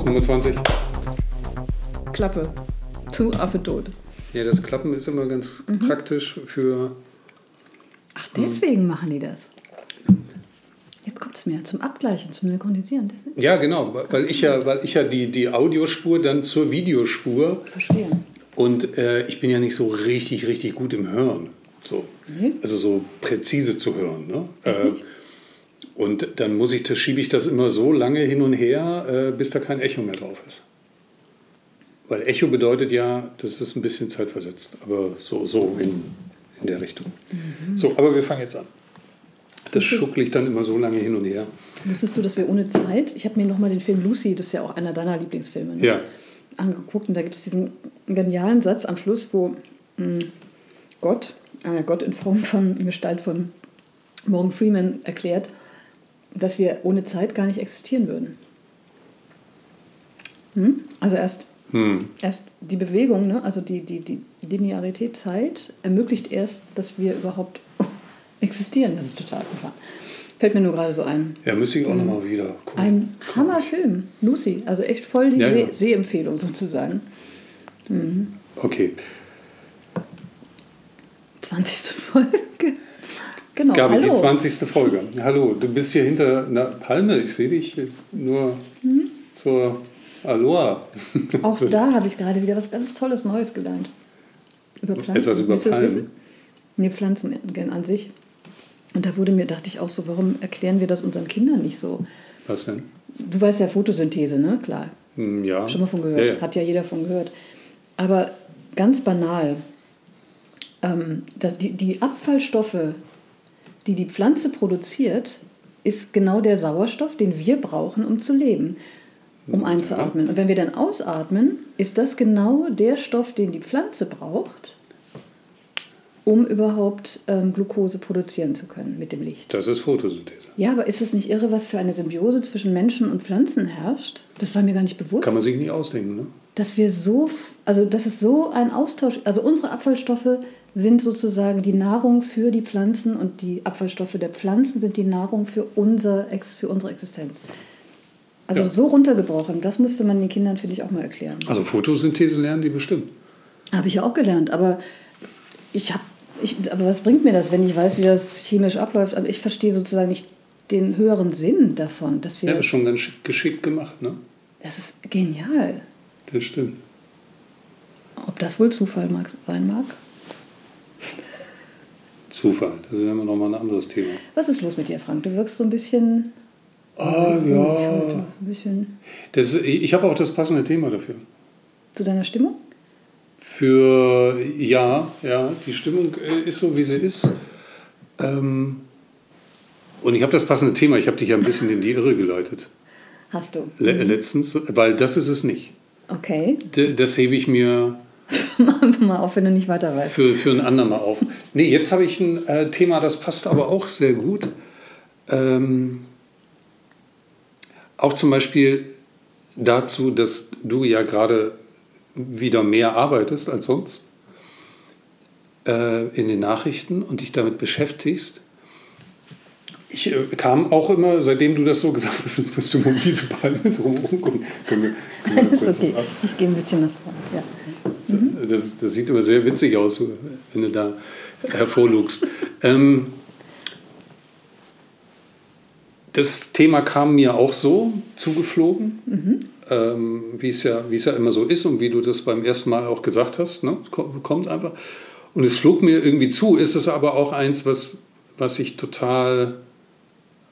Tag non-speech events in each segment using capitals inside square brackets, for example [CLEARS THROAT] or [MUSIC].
Los, Nummer 20. Klappe. Zu Affe tot. Ja, das Klappen ist immer ganz Mhm. praktisch für. Ach, deswegen machen die das. Jetzt kommt es mir zum Abgleichen, zum Synchronisieren. Ja, genau, weil ich ja, weil ich ja die, die Audiospur dann zur Videospur verstehe. und äh, ich bin ja nicht so richtig, richtig gut im Hören. So. Nee. Also so präzise zu hören. Ne? Äh? Und dann muss ich, das schiebe ich das immer so lange hin und her, äh, bis da kein Echo mehr drauf ist. Weil Echo bedeutet ja, das ist ein bisschen zeitversetzt, aber so, so in, in der Richtung. Mhm. So, aber wir fangen jetzt an. Das schuckle ich dann immer so lange hin und her. Wusstest du, dass wir ohne Zeit, ich habe mir nochmal den Film Lucy, das ist ja auch einer deiner Lieblingsfilme, ne? Ja. angeguckt und da gibt es diesen genialen Satz am Schluss, wo mh, Gott, äh, Gott in Form von in Gestalt von Morgan Freeman erklärt, dass wir ohne Zeit gar nicht existieren würden. Hm? Also erst, Hm. erst die Bewegung, ne? also die, die, die Linearität Zeit ermöglicht erst, dass wir überhaupt [LAUGHS] existieren. Das ist total abgefahren. Fällt mir nur gerade so ein. Ja, müsste ich auch nochmal wieder gucken. Ein Hammerfilm, Lucy. Also echt voll die Ja, ja. Seh- Sehempfehlung sozusagen. Okay. 20. Folge. Genau. Gabi, Hallo. die 20. Folge. Hallo, du bist hier hinter einer Palme. Ich sehe dich nur Mhm. zur Aloha. Auch [LAUGHS] da habe ich gerade wieder was ganz Tolles Neues gelernt. Über Pflanzen. Etwas über Palmen? Nee, Pflanzen an sich. Und da wurde mir, dachte ich auch so, warum erklären wir das unseren Kindern nicht so? Was denn? Du weißt ja Photosynthese, ne? Klar. Hm, Ja. Schon mal von gehört. Ja, ja. Hat ja jeder von gehört. Aber ganz banal, ähm, die, die Abfallstoffe, die die Pflanze produziert, ist genau der Sauerstoff, den wir brauchen, um zu leben, um einzuatmen. Und wenn wir dann ausatmen, ist das genau der Stoff, den die Pflanze braucht, um überhaupt ähm, Glucose produzieren zu können mit dem Licht. Das ist Photosynthese. Ja, aber ist es nicht irre, was für eine Symbiose zwischen Menschen und Pflanzen herrscht? Das war mir gar nicht bewusst Kann man sich nicht ausdenken, ne? dass wir so, also dass es so ein Austausch, also unsere Abfallstoffe sind sozusagen die Nahrung für die Pflanzen und die Abfallstoffe der Pflanzen sind die Nahrung für, unser, für unsere Existenz. Also Ja. so runtergebrochen, das müsste man den Kindern, finde ich, auch mal erklären. Also Photosynthese lernen die bestimmt. Habe ich ja auch gelernt, aber ich habe, ich, aber was bringt mir das, wenn ich weiß, wie das chemisch abläuft? Aber ich verstehe sozusagen nicht den höheren Sinn davon, dass wir, Ja, ist schon ganz schick- geschickt gemacht, ne? das ist genial. Das stimmt. Ob das wohl Zufall mag, sein mag? Zufall, das ist immer noch mal ein anderes Thema. Was ist los mit dir, Frank? Du wirkst so ein bisschen. Ah, ruhig ja. heute, Ein bisschen Das, ich habe auch das passende Thema dafür. zu deiner Stimmung? Für, ja, ja, die Stimmung äh, ist so, wie sie ist. Ähm, und ich habe das passende Thema, ich habe dich ja ein bisschen in die Irre geleitet. Hast du. Le letztens, weil das ist es nicht. Okay. D das hebe ich mir [LAUGHS] mal auf, wenn du nicht weiter weißt. für, für ein andermal auf. Nee, jetzt habe ich ein äh, Thema, das passt aber auch sehr gut. Ähm, auch zum Beispiel dazu, dass du ja gerade wieder mehr arbeitest als sonst äh, in den Nachrichten und dich damit beschäftigst. Ich äh, kam auch immer, seitdem du das so gesagt hast, [LAUGHS] musst du wir, können wir [LAUGHS] Das ist okay. Ich gehe ein bisschen nach vorne. Ja. Das, das sieht immer sehr witzig aus, wenn du da hervorlugst. ähm, das Thema kam mir auch so zugeflogen, ähm, wie, es ja, es ja immer so ist und wie du das beim ersten Mal auch gesagt hast. Ne? Ko- Kommt einfach. Und es flog mir irgendwie zu, ist es aber auch eins, was, was ich total,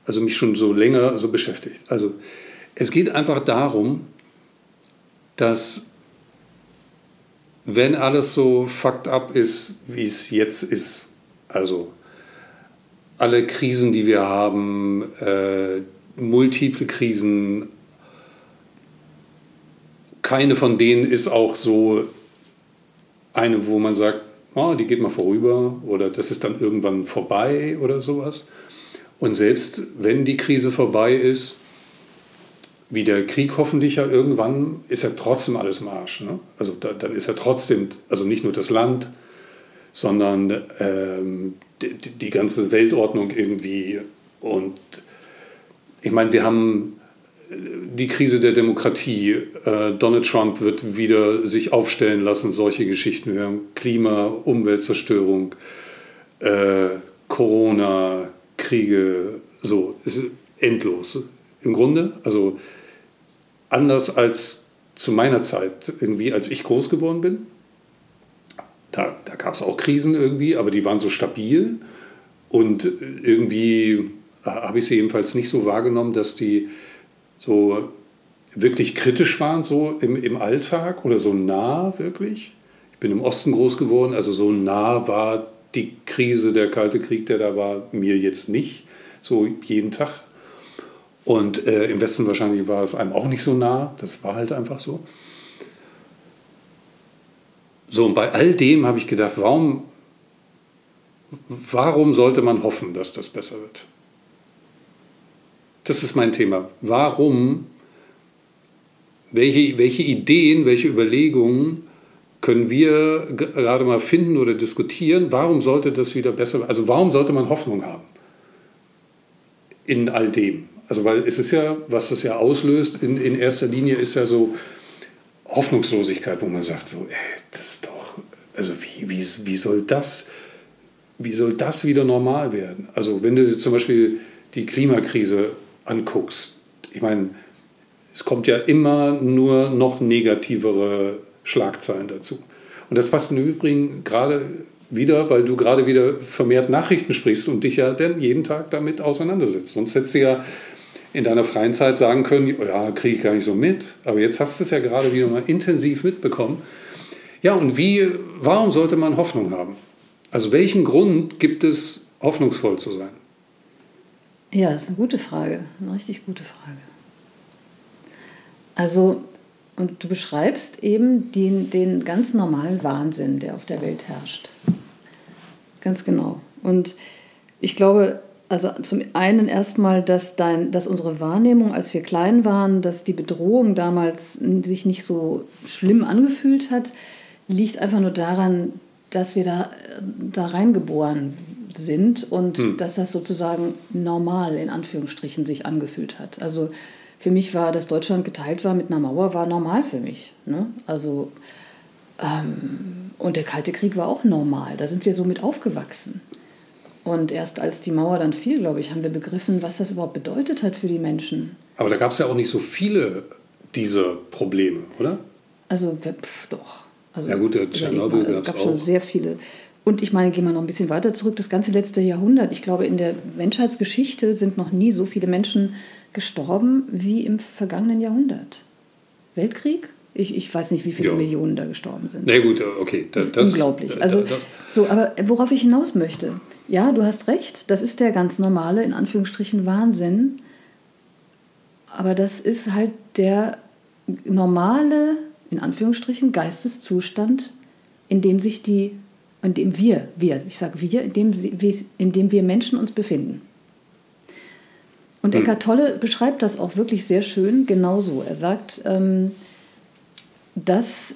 also mich schon so länger so beschäftigt. Also es geht einfach darum, dass wenn alles so fucked up ist, wie es jetzt ist, also alle Krisen, die wir haben, äh, multiple Krisen, keine von denen ist auch so eine, wo man sagt, oh, die geht mal vorüber oder das ist dann irgendwann vorbei oder sowas. Und selbst wenn die Krise vorbei ist, wie der Krieg hoffentlich ja irgendwann, ist ja trotzdem alles im Arsch. Ne? Also da, dann ist ja trotzdem, also nicht nur das Land, sondern ähm, die, die ganze Weltordnung irgendwie. Und ich meine, wir haben die Krise der Demokratie. Äh, Donald Trump wird wieder sich aufstellen lassen, solche Geschichten. Wir haben Klima, Umweltzerstörung, äh, Corona, Kriege, so, es ist endlos. Im Grunde, also anders als zu meiner Zeit, irgendwie, als ich groß geworden bin. Da, da gab es auch Krisen irgendwie, aber die waren so stabil und irgendwie habe ich sie ebenfalls nicht so wahrgenommen, dass die so wirklich kritisch waren, so im, im Alltag oder so nah wirklich. Ich bin im Osten groß geworden, also so nah war die Krise, der Kalte Krieg, der da war, mir jetzt nicht, so jeden Tag. Und äh, im Westen wahrscheinlich war es einem auch nicht so nah, das war halt einfach so. So, und bei all dem habe ich gedacht, warum, warum sollte man hoffen, dass das besser wird? Das ist mein Thema. Warum, welche, welche Ideen, welche Überlegungen können wir gerade mal finden oder diskutieren? Warum sollte das wieder besser, werden? also warum sollte man Hoffnung haben in all dem? Also weil es ist ja, was das ja auslöst in, in erster Linie ist ja so Hoffnungslosigkeit, wo man sagt so, ey, das ist doch, also wie, wie, wie soll das, wie soll das wieder normal werden? Also wenn du zum Beispiel die Klimakrise anguckst, ich meine, es kommt ja immer nur noch negativere Schlagzeilen dazu. Und das passt im Übrigen gerade wieder, weil du gerade wieder vermehrt Nachrichten sprichst und dich ja dann jeden Tag damit auseinandersetzt. Sonst hättest du ja in deiner freien Zeit sagen können, ja, kriege ich gar nicht so mit. Aber jetzt hast du es ja gerade wieder mal intensiv mitbekommen. Ja, und wie, warum sollte man Hoffnung haben? Also welchen Grund gibt es, hoffnungsvoll zu sein? Ja, das ist eine gute Frage, eine richtig gute Frage. Also, und du beschreibst eben den, den ganz normalen Wahnsinn, der auf der Welt herrscht. Ganz genau. Und ich glaube, also zum einen erstmal, dass, dein, dass unsere Wahrnehmung, als wir klein waren, dass die Bedrohung damals sich nicht so schlimm angefühlt hat, liegt einfach nur daran, dass wir da, da reingeboren sind und hm. dass das sozusagen normal in Anführungsstrichen sich angefühlt hat. Also für mich war, dass Deutschland geteilt war mit einer Mauer, war normal für mich. Ne? Also ähm, und der Kalte Krieg war auch normal. Da sind wir so mit aufgewachsen. Und erst als die Mauer dann fiel, glaube ich, haben wir begriffen, was das überhaupt bedeutet hat für die Menschen. Aber da gab es ja auch nicht so viele dieser Probleme, oder? Also pff, doch. Also, ja gut, der Tschernobyl gab es gab schon sehr viele. Und ich meine, gehen wir noch ein bisschen weiter zurück, das ganze letzte Jahrhundert. Ich glaube, in der Menschheitsgeschichte sind noch nie so viele Menschen gestorben wie im vergangenen Jahrhundert. Weltkrieg? Ich, ich weiß nicht, wie viele ja. Millionen da gestorben sind. Na nee, gut, okay. Das, das ist unglaublich. Das, also, das. so, aber worauf ich hinaus möchte, ja, du hast recht, das ist der ganz normale, in Anführungsstrichen, Wahnsinn. Aber das ist halt der normale, in Anführungsstrichen, Geisteszustand, in dem sich die in dem wir, wir, ich sage wir, in dem, in dem wir Menschen uns befinden. Und hm. Eckart Tolle beschreibt das auch wirklich sehr schön genauso. Er sagt, ähm, das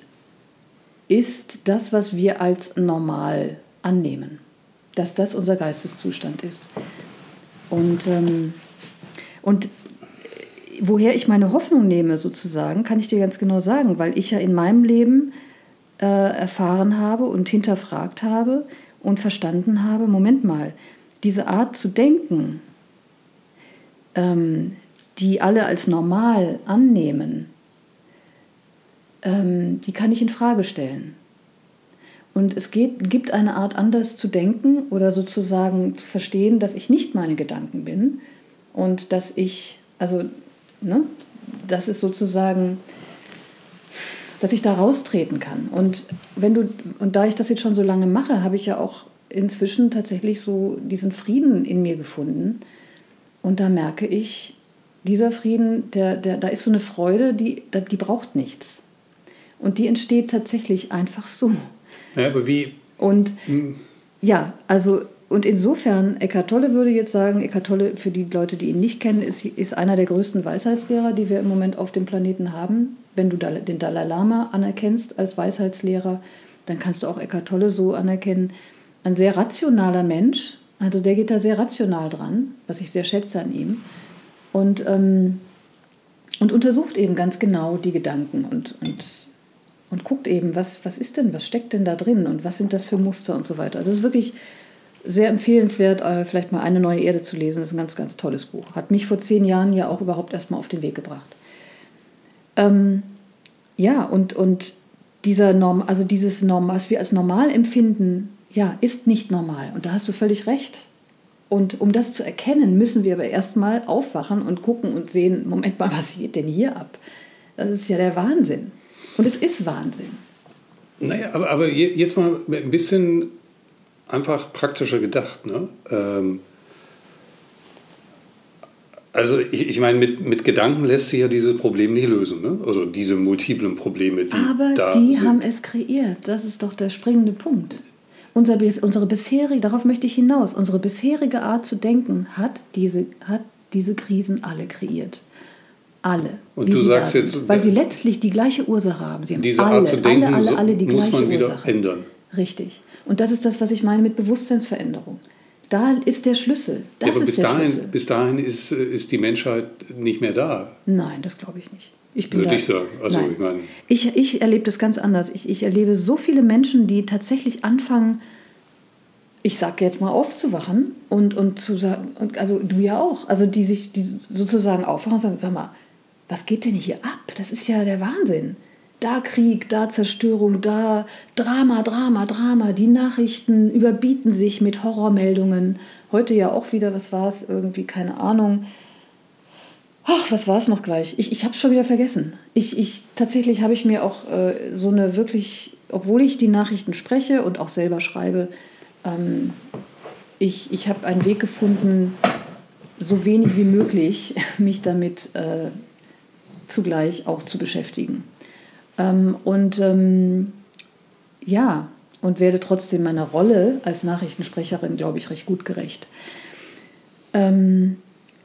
ist das, was wir als normal annehmen, dass das unser Geisteszustand ist. Und, ähm, und woher ich meine Hoffnung nehme, sozusagen, kann ich dir ganz genau sagen, weil ich ja in meinem Leben äh, erfahren habe und hinterfragt habe und verstanden habe, Moment mal, diese Art zu denken, ähm, die alle als normal annehmen, ähm, die kann ich in Frage stellen. Und es geht, gibt eine Art anders zu denken oder sozusagen zu verstehen, dass ich nicht meine Gedanken bin und dass ich, also, ne, das ist sozusagen dass ich da raustreten kann. Und wenn du, und da ich das jetzt schon so lange mache, habe ich ja auch inzwischen tatsächlich so diesen Frieden in mir gefunden. Und da merke ich, dieser Frieden, der, der, da ist so eine Freude, die, die braucht nichts. Und die entsteht tatsächlich einfach so. Ja, aber wie? Und hm. ja, also und insofern, Eckhart Tolle würde jetzt sagen, Eckhart Tolle, für die Leute, die ihn nicht kennen, ist, ist einer der größten Weisheitslehrer, die wir im Moment auf dem Planeten haben. Wenn du den Dalai Lama anerkennst als Weisheitslehrer, dann kannst du auch Eckhart Tolle so anerkennen. Ein sehr rationaler Mensch, also der geht da sehr rational dran, was ich sehr schätze an ihm. Und ähm, und untersucht eben ganz genau die Gedanken und, und, und guckt eben, was, was ist denn, was steckt denn da drin und was sind das für Muster und so weiter. Also es ist wirklich sehr empfehlenswert, äh, vielleicht mal eine neue Erde zu lesen. Das ist ein ganz, ganz tolles Buch. Hat mich vor zehn Jahren ja auch überhaupt erstmal auf den Weg gebracht. Ähm, ja, und, und dieser Norm, also dieses Norm, was wir als normal empfinden, ja, ist nicht normal. Und da hast du völlig recht. Und um das zu erkennen, müssen wir aber erstmal aufwachen und gucken und sehen, Moment mal, was geht denn hier ab? Das ist ja der Wahnsinn. Und es ist Wahnsinn. Naja, aber, aber jetzt mal ein bisschen einfach praktischer gedacht. Ne? Ähm, also ich, ich meine, mit, mit Gedanken lässt sich ja dieses Problem nicht lösen. Ne? Also diese multiplen Probleme, die Aber da die sind. haben es kreiert. Das ist doch der springende Punkt. Unser, unsere bisherige, darauf möchte ich hinaus, unsere bisherige Art zu denken hat diese, hat diese Krisen alle kreiert. Alle. Und du sagst jetzt, weil sie letztlich die gleiche Ursache haben. Sie haben diese alle, Art zu denken alle, alle, alle die muss gleiche man wieder Ursache. ändern. Richtig. Und das ist das, was ich meine mit Bewusstseinsveränderung. Da ist der Schlüssel. Das ja, aber bis dahin, Schlüssel. bis dahin ist, ist die Menschheit nicht mehr da. Nein, das glaube ich nicht. Ich bin Würde da. ich sagen. Also, Nein. ich meine, Ich, ich erlebe das ganz anders. Ich, ich erlebe so viele Menschen, die tatsächlich anfangen, ich sage jetzt mal aufzuwachen und, und zu sagen, und also du ja auch, also die sich die sozusagen aufwachen und sagen, sag mal, was geht denn hier ab? Das ist ja der Wahnsinn. Da Krieg, da Zerstörung, da Drama, Drama, Drama. Die Nachrichten überbieten sich mit Horrormeldungen. Heute ja auch wieder, was war es? Irgendwie, keine Ahnung. Ach, was war es noch gleich? Ich, ich habe es schon wieder vergessen. Ich, ich, tatsächlich habe ich mir auch äh, so eine wirklich, obwohl ich die Nachrichten spreche und auch selber schreibe, ähm, ich, ich habe einen Weg gefunden, so wenig wie möglich [LAUGHS] mich damit äh, zugleich auch zu beschäftigen. Ähm, und ähm, ja, und werde trotzdem meiner Rolle als Nachrichtensprecherin, glaube ich, recht gut gerecht. Ähm,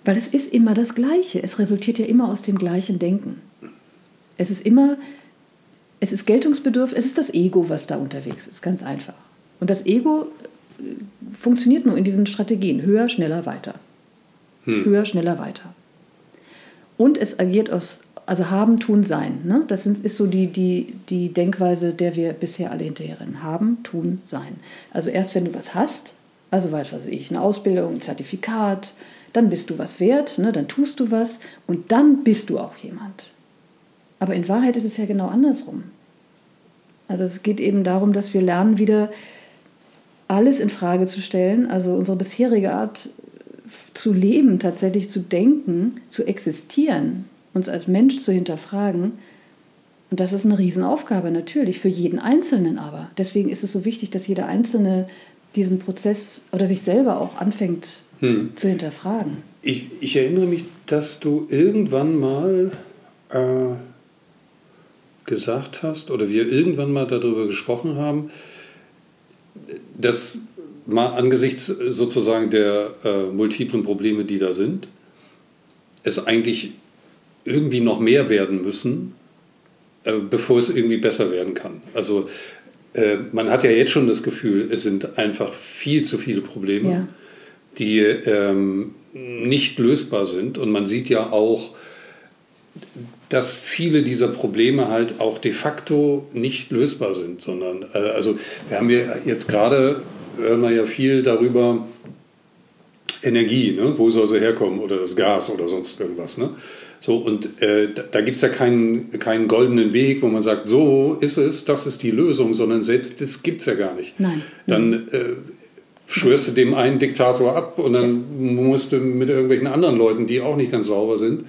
weil es ist immer das Gleiche. Es resultiert ja immer aus dem gleichen Denken. Es ist immer, es ist Geltungsbedürfnis, es ist das Ego, was da unterwegs ist, ganz einfach. Und das Ego äh, funktioniert nur in diesen Strategien. Höher, schneller, weiter. Hm. Höher, schneller, weiter. Und es agiert aus, also haben, tun, sein. Ne? Das sind, ist so die, die, die Denkweise, der wir bisher alle hinterherrennen. Haben, tun, sein. Also erst wenn du was hast, also weiß was ich, eine Ausbildung, ein Zertifikat, dann bist du was wert, ne? dann tust du was und dann bist du auch jemand. Aber in Wahrheit ist es ja genau andersrum. Also es geht eben darum, dass wir lernen, wieder alles in Frage zu stellen, also unsere bisherige Art zu leben, tatsächlich zu denken, zu existieren, uns als Mensch zu hinterfragen. Und das ist eine Riesenaufgabe natürlich, für jeden Einzelnen aber. Deswegen ist es so wichtig, dass jeder Einzelne diesen Prozess oder sich selber auch anfängt hm. zu hinterfragen. ich, ich erinnere mich, dass du irgendwann mal äh, gesagt hast, oder wir irgendwann mal darüber gesprochen haben, dass mal angesichts sozusagen der äh, multiplen Probleme, die da sind, es eigentlich irgendwie noch mehr werden müssen, äh, bevor es irgendwie besser werden kann. Also äh, man hat ja jetzt schon das Gefühl, es sind einfach viel zu viele Probleme, Ja. die ähm, nicht lösbar sind. Und man sieht ja auch, dass viele dieser Probleme halt auch de facto nicht lösbar sind, sondern äh, also wir haben ja jetzt gerade hören wir ja viel darüber Energie, ne? wo soll sie herkommen oder das Gas oder sonst irgendwas. Ne? So, und äh, da, gibt es ja keinen, keinen goldenen Weg, wo man sagt, so ist es, das ist die Lösung, sondern selbst das gibt es ja gar nicht. Nein. Dann äh, schwörst du dem einen Diktator ab und dann musst du mit irgendwelchen anderen Leuten, die auch nicht ganz sauber sind,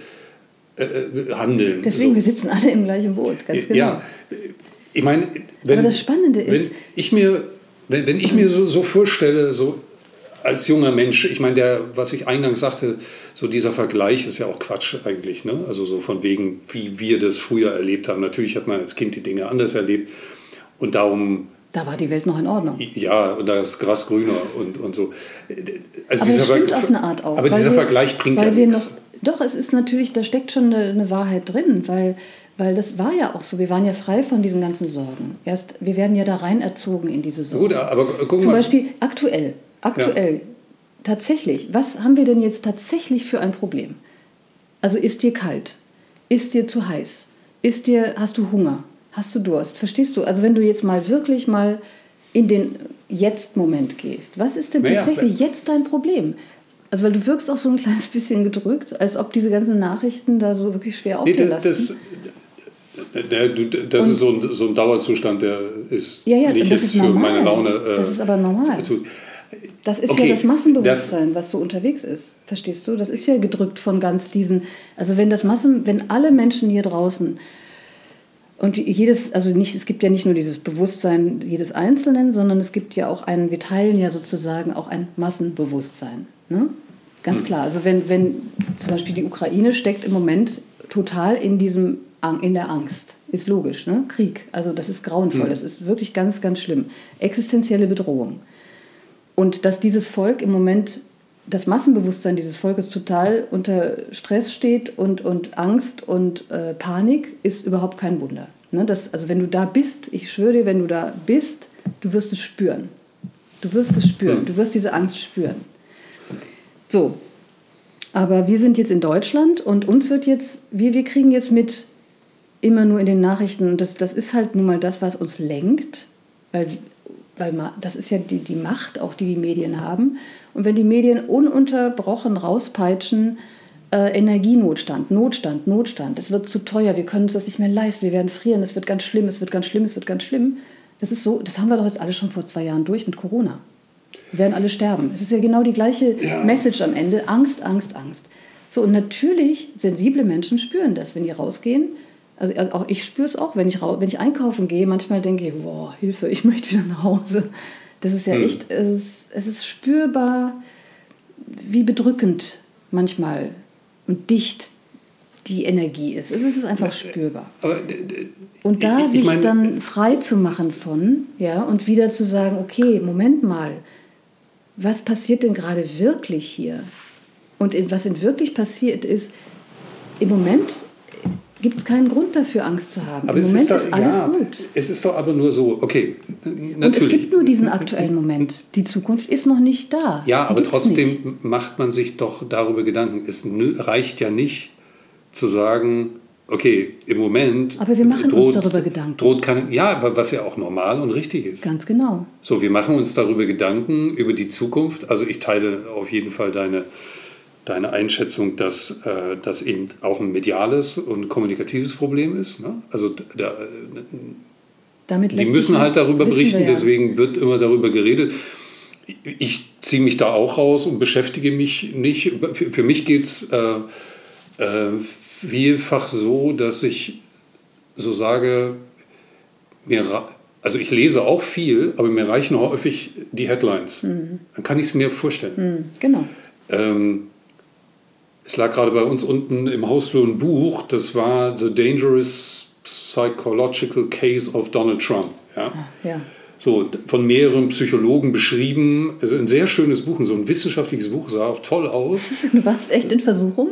äh, äh, handeln. Deswegen, wir so. sitzen alle im gleichen Boot, ganz genau. Ja, ich meine, wenn, Aber das Spannende wenn ich mir, wenn, wenn ich mir so, so vorstelle, so als junger Mensch, ich meine, der, was ich eingangs sagte, so dieser Vergleich ist ja auch Quatsch eigentlich, ne? Also so von wegen, wie wir das früher erlebt haben. Natürlich hat man als Kind die Dinge anders erlebt und darum, da war die Welt noch in Ordnung. ja, und da ist Gras grüner und, und so. Also Aber das stimmt Ver- auf eine Art auch. Aber dieser wir- Vergleich bringt ja nichts. Noch, doch, es ist natürlich, da steckt schon eine, eine Wahrheit drin, weil, weil das war ja auch so. Wir waren ja frei von diesen ganzen Sorgen. Erst, wir werden ja da rein erzogen in diese Sorgen. Gut, aber guck Zum mal. Beispiel aktuell, aktuell, tatsächlich, was haben wir denn jetzt tatsächlich für ein Problem? Also ist dir kalt? Ist dir zu heiß? Ist dir, hast du Hunger? Hast du Durst? Verstehst du? Also wenn du jetzt mal wirklich mal in den Jetzt-Moment gehst, was ist denn tatsächlich jetzt dein Problem? Also weil du wirkst auch so ein kleines [LAUGHS] bisschen gedrückt, als ob diese ganzen Nachrichten da so wirklich schwer auf Nee, dir das, lasten. das, der, das ist so ein, so ein Dauerzustand, der ist Ja, ja, nicht und jetzt ist für normal. meine Laune. äh, Das ist aber normal. zu- Das ist Okay, ja das Massenbewusstsein, was so unterwegs ist. Verstehst du? Das ist ja gedrückt von ganz diesen. Also wenn das Massen, wenn alle Menschen hier draußen und jedes, also nicht, es gibt ja nicht nur dieses Bewusstsein jedes Einzelnen, sondern es gibt ja auch ein, wir teilen ja sozusagen auch ein Massenbewusstsein. Ne? Ganz klar. Also wenn, wenn zum Beispiel die Ukraine steckt im Moment total in diesem in der Angst. Ist logisch, ne? Krieg. Also das ist grauenvoll. Das ist wirklich ganz, ganz schlimm. Existenzielle Bedrohung. Und dass dieses Volk im Moment, das Massenbewusstsein dieses Volkes total unter Stress steht und, und Angst und äh, Panik, ist überhaupt kein Wunder. Ne? Das, also wenn du da bist, ich schwöre dir, wenn du da bist, du wirst es spüren. Du wirst es spüren. Du wirst diese Angst spüren. So, aber wir sind jetzt in Deutschland und uns wird jetzt, wir, wir kriegen jetzt mit immer nur in den Nachrichten, und das, das ist halt nun mal das, was uns lenkt, weil, weil das ist ja die, die Macht, auch die die Medien haben. Und wenn die Medien ununterbrochen rauspeitschen, äh, Energienotstand, Notstand, Notstand, es wird zu teuer, wir können uns das nicht mehr leisten, wir werden frieren, es wird ganz schlimm, es wird ganz schlimm, es wird ganz schlimm. Das ist so, das haben wir doch jetzt alle schon vor zwei Jahren durch mit Corona. Wir werden alle sterben. Es ist ja genau die gleiche Ja. Message am Ende. Angst, Angst, Angst. So, und natürlich, sensible Menschen spüren das, wenn die rausgehen. Also also auch ich spüre es auch, wenn ich, wenn ich einkaufen gehe. Manchmal denke ich, boah, Hilfe, ich [LAUGHS] möchte wieder nach Hause. Das ist ja Hm. echt, es ist, es ist spürbar, wie bedrückend manchmal und dicht die Energie ist. Es ist einfach spürbar. Aber, d- d- Und da ich- ich sich dann frei zu machen von, ja, und wieder zu sagen, okay, Moment mal, was passiert denn gerade wirklich hier? Und in, was in wirklich passiert ist, im Moment gibt es keinen Grund dafür, Angst zu haben. Aber Im Moment ist, ist, doch, alles ja, gut. Es ist doch aber nur so, okay, natürlich. Und es gibt nur diesen aktuellen Moment. Die Zukunft ist noch nicht da. Ja, Die aber trotzdem nicht. macht man sich doch darüber Gedanken. Es reicht ja nicht zu sagen, okay, im Moment. Aber wir machen uns darüber Gedanken. Droht keine, ja, wa- was ja auch normal und richtig ist. Ganz genau. So, wir machen uns darüber Gedanken, über die Zukunft. Also ich teile auf jeden Fall deine, deine Einschätzung, dass äh, das eben auch ein mediales und kommunikatives Problem ist. Ne? Also da, Damit die müssen halt darüber wissen wir berichten, ja. deswegen wird immer darüber geredet. Ich ziehe mich da auch raus und beschäftige mich nicht. Für, für mich geht es äh, äh, vielfach so, dass ich so sage, mir, also ich lese auch viel, aber mir reichen häufig die Headlines. Mhm. Dann kann ich es mir vorstellen. Hm, genau. Ähm, es lag gerade bei uns unten im Hausflur ein Buch, das war The Dangerous Psychological Case of Donald Trump. Ja? Ja. So, von mehreren Psychologen beschrieben. Also ein sehr schönes Buch, so ein wissenschaftliches Buch, sah auch toll aus. [LAUGHS] Du warst echt in Versuchung?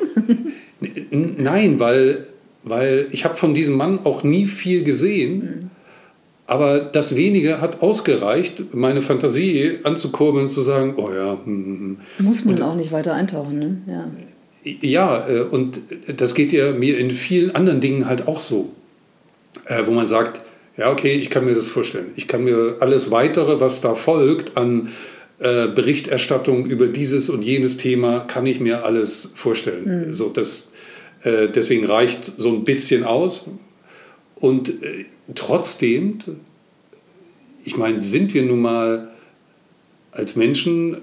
[LAUGHS] Nein, weil, weil ich habe von diesem Mann auch nie viel gesehen. Aber das wenige hat ausgereicht, meine Fantasie anzukurbeln und zu sagen, oh ja, hm, hm, Muss man auch nicht weiter eintauchen, ne? Ja. Ja, äh, und das geht ja mir in vielen anderen Dingen halt auch so, äh, wo man sagt, ja, okay, ich kann mir das vorstellen. Ich kann mir alles weitere, was da folgt an äh, Berichterstattung über dieses und jenes Thema, kann ich mir alles vorstellen. So, das, deswegen reicht so ein bisschen aus. Und trotzdem, ich meine, sind wir nun mal als Menschen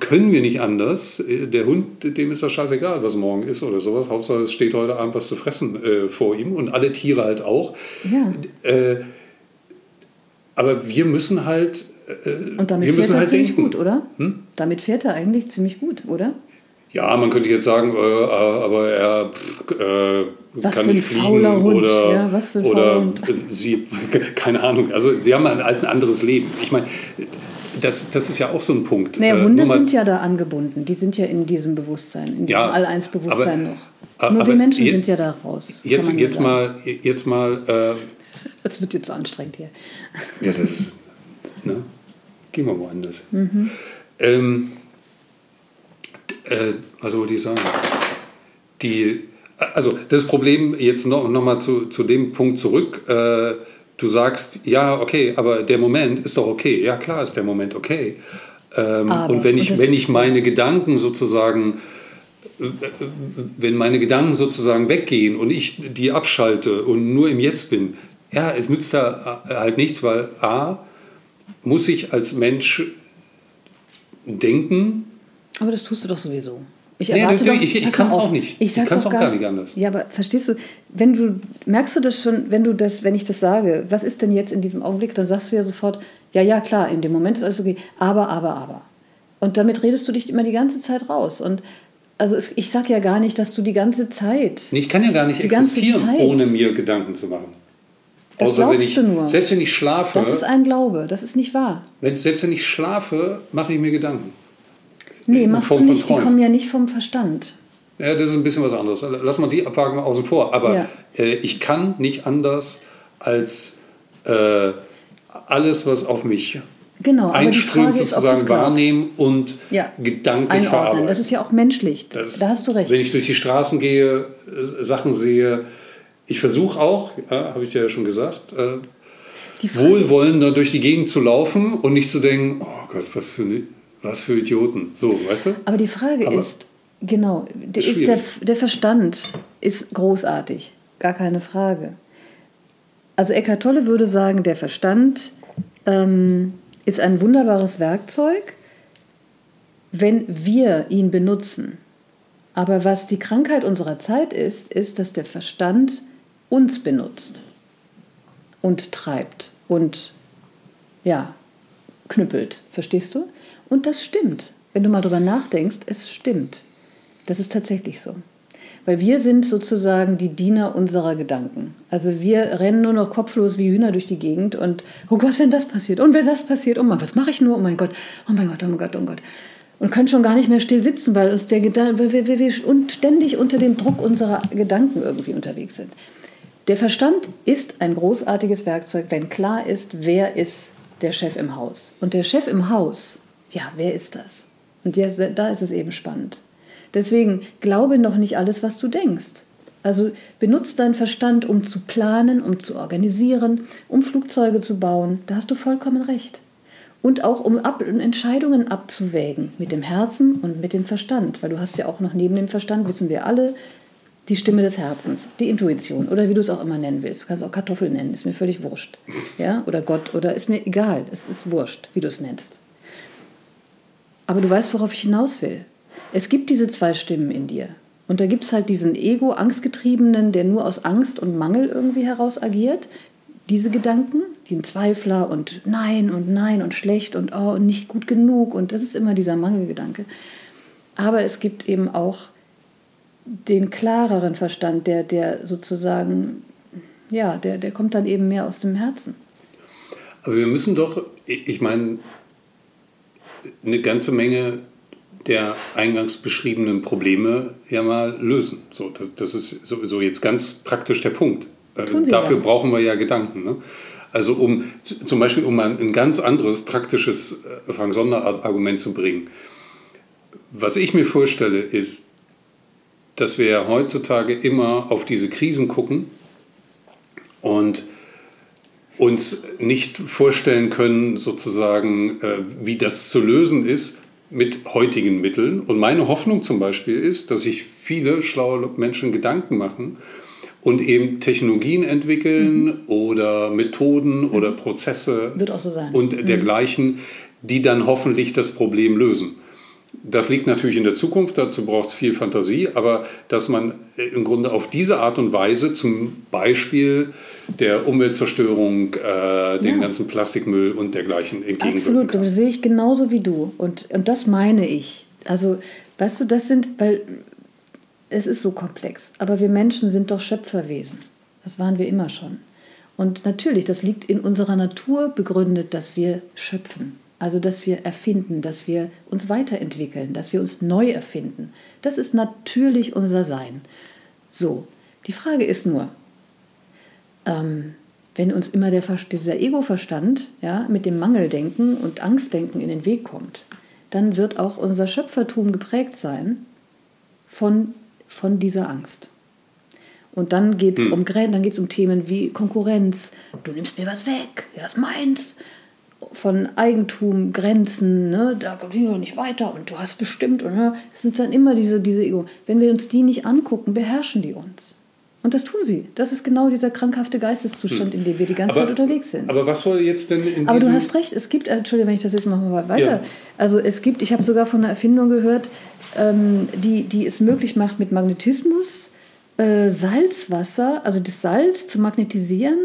können wir nicht anders. Der Hund, dem ist das scheißegal, was morgen ist oder sowas. Hauptsache, es steht heute Abend was zu fressen äh, vor ihm und alle Tiere halt auch. Ja. Äh, aber wir müssen halt, äh, Und damit wir fährt er halt ziemlich denken. gut, oder? Hm? Damit fährt er eigentlich ziemlich gut, oder? Ja, man könnte jetzt sagen, äh, aber er äh, Was kann für ein nicht fliegen fauler Hund, oder, ja, was für ein oder fauler Hund. sie, [LAUGHS] keine Ahnung. Also sie haben ein anderes Leben. Ich meine, das, das ist ja auch so ein Punkt. Naja, Äh, Hunde mal- sind ja da angebunden. Die sind ja in diesem Bewusstsein, in diesem Ja, All-Eins-Bewusstsein noch. Nur wir Menschen je- sind ja da raus. Jetzt, jetzt, mal, jetzt mal, äh, Das wird jetzt so anstrengend hier. ja, das, ne? Gehen wir woanders. Mhm. Ähm, äh, was wollte ich sagen? Die, Also das Problem jetzt noch, noch mal zu, zu dem Punkt zurück. Äh, du sagst, ja, okay, aber der Moment ist doch okay. Ja, klar ist der Moment okay. Ähm, und wenn ich, wenn ich meine Gedanken sozusagen, äh, wenn meine Gedanken sozusagen weggehen und ich die abschalte und nur im Jetzt bin, ja, es nützt da halt nichts, weil A, muss ich als Mensch denken. Aber das tust du doch sowieso. Ich, nee, doch, ich, ich kann es auch nicht. Ich, ich kann es auch gar, nicht anders. Ja, aber verstehst du, wenn du, merkst du das schon, wenn du das, wenn ich das sage, was ist denn jetzt in diesem Augenblick, dann sagst du ja sofort, ja, ja, klar, in dem Moment ist alles okay, aber, aber, aber. Und damit redest du dich immer die ganze Zeit raus. Und also es, ich sage ja gar nicht, dass du die ganze Zeit. Nee, ich kann ja gar nicht existieren, ohne mir Gedanken zu machen. Das Außer glaubst ich, du nur. Selbst wenn ich schlafe. Das ist ein Glaube, das ist nicht wahr. Wenn, selbst wenn ich schlafe, mache ich mir Gedanken. Nee, machst du nicht. Die kommen ja nicht vom Verstand. Ja, das ist ein bisschen was anderes. Lass mal die mal außen vor. Aber ja. äh, ich kann nicht anders als äh, alles, was auf mich genau, einströmt, sozusagen ist, wahrnehmen und ja. gedanklich Einordnen. verarbeiten. Das ist ja auch menschlich. Das, da hast du recht. Wenn ich durch die Straßen gehe, äh, Sachen sehe, ich versuche auch, ja, habe ich dir ja schon gesagt, äh, wohlwollender durch die Gegend zu laufen und nicht zu denken, oh Gott, was für eine was für Idioten. So, weißt du? Aber die Frage Aber ist, genau, ist ist der, der Verstand ist großartig, gar keine Frage. Also Eckhart Tolle würde sagen, der Verstand ähm, ist ein wunderbares Werkzeug, wenn wir ihn benutzen. Aber was die Krankheit unserer Zeit ist, ist, dass der Verstand uns benutzt und treibt und ja, knüppelt. Verstehst du? Und das stimmt. Wenn du mal drüber nachdenkst, es stimmt. Das ist tatsächlich so. Weil wir sind sozusagen die Diener unserer Gedanken. Also wir rennen nur noch kopflos wie Hühner durch die Gegend und, oh Gott, wenn das passiert und wenn das passiert, oh Mann, was mache ich nur? Oh mein Gott, oh mein Gott, oh mein Gott, oh Gott. Und können schon gar nicht mehr still sitzen, weil uns der Gedanke, weil wir, wir, wir ständig unter dem Druck unserer Gedanken irgendwie unterwegs sind. Der Verstand ist ein großartiges Werkzeug, wenn klar ist, wer ist der Chef im Haus. Und der Chef im Haus ja, wer ist das? Und jetzt, da ist es eben spannend. Deswegen glaube noch nicht alles, was du denkst. Also benutze deinen Verstand, um zu planen, um zu organisieren, um Flugzeuge zu bauen. Da hast du vollkommen recht. Und auch um Ab Entscheidungen abzuwägen mit dem Herzen und mit dem Verstand. Weil du hast ja auch noch neben dem Verstand, wissen wir alle, die Stimme des Herzens, die Intuition oder wie du es auch immer nennen willst. Du kannst auch Kartoffel nennen, ist mir völlig wurscht. Ja? Oder Gott oder ist mir egal, es ist wurscht, wie du es nennst. Aber du weißt, worauf ich hinaus will. Es gibt diese zwei Stimmen in dir. Und da gibt es halt diesen Ego-Angstgetriebenen, der nur aus Angst und Mangel irgendwie heraus agiert. Diese Gedanken, den Zweifler und Nein und Nein und schlecht und oh, nicht gut genug. Und das ist immer dieser Mangelgedanke. Aber es gibt eben auch den klareren Verstand, der, der sozusagen, ja, der, der kommt dann eben mehr aus dem Herzen. Aber wir müssen doch, ich meine, eine ganze Menge der eingangs beschriebenen Probleme ja mal lösen. So, das, das ist sowieso jetzt ganz praktisch der Punkt. Äh, dafür brauchen wir ja Gedanken. Ne? Also um zum Beispiel um ein, ein ganz anderes praktisches äh, Frank Sonderart-Argument zu bringen. Was ich mir vorstelle, ist, dass wir heutzutage immer auf diese Krisen gucken und uns nicht vorstellen können, sozusagen, äh, wie das zu lösen ist mit heutigen Mitteln. Und meine Hoffnung zum Beispiel ist, dass sich viele schlaue Menschen Gedanken machen und eben Technologien entwickeln mhm. oder Methoden mhm. oder Prozesse so und mhm. dergleichen, die dann hoffentlich das Problem lösen. Das liegt natürlich in der Zukunft, dazu braucht es viel Fantasie, aber dass man im Grunde auf diese Art und Weise zum Beispiel der Umweltzerstörung, äh, dem ja. ganzen Plastikmüll und dergleichen entgegenwirken Absolut, kann. das sehe ich genauso wie du und, und das meine ich. Also, weißt du, das sind, weil es ist so komplex, aber wir Menschen sind doch Schöpferwesen. Das waren wir immer schon. Und natürlich, das liegt in unserer Natur begründet, dass wir schöpfen. Also, dass wir erfinden, dass wir uns weiterentwickeln, dass wir uns neu erfinden. Das ist natürlich unser Sein. So, die Frage ist nur, ähm, wenn uns immer der, dieser Ego-Verstand ja, mit dem Mangeldenken und Angstdenken in den Weg kommt, dann wird auch unser Schöpfertum geprägt sein von, von dieser Angst. Und dann geht es hm. um dann um Themen wie Konkurrenz. Du nimmst mir was weg, ja, ist meins. Von Eigentum, Grenzen, ne, da geht wir nicht weiter und du hast bestimmt. Und, ne, das sind dann immer diese, diese Ego. Wenn wir uns die nicht angucken, beherrschen die uns. Und das tun sie. Das ist genau dieser krankhafte Geisteszustand, hm. in dem wir die ganze aber, Zeit unterwegs sind. Aber was soll jetzt denn in Aber du hast recht, es gibt, Entschuldigung, wenn ich das jetzt mal weiter. Ja. Also es gibt, ich habe sogar von einer Erfindung gehört, ähm, die, die es möglich macht, mit Magnetismus äh, Salzwasser, also das Salz zu magnetisieren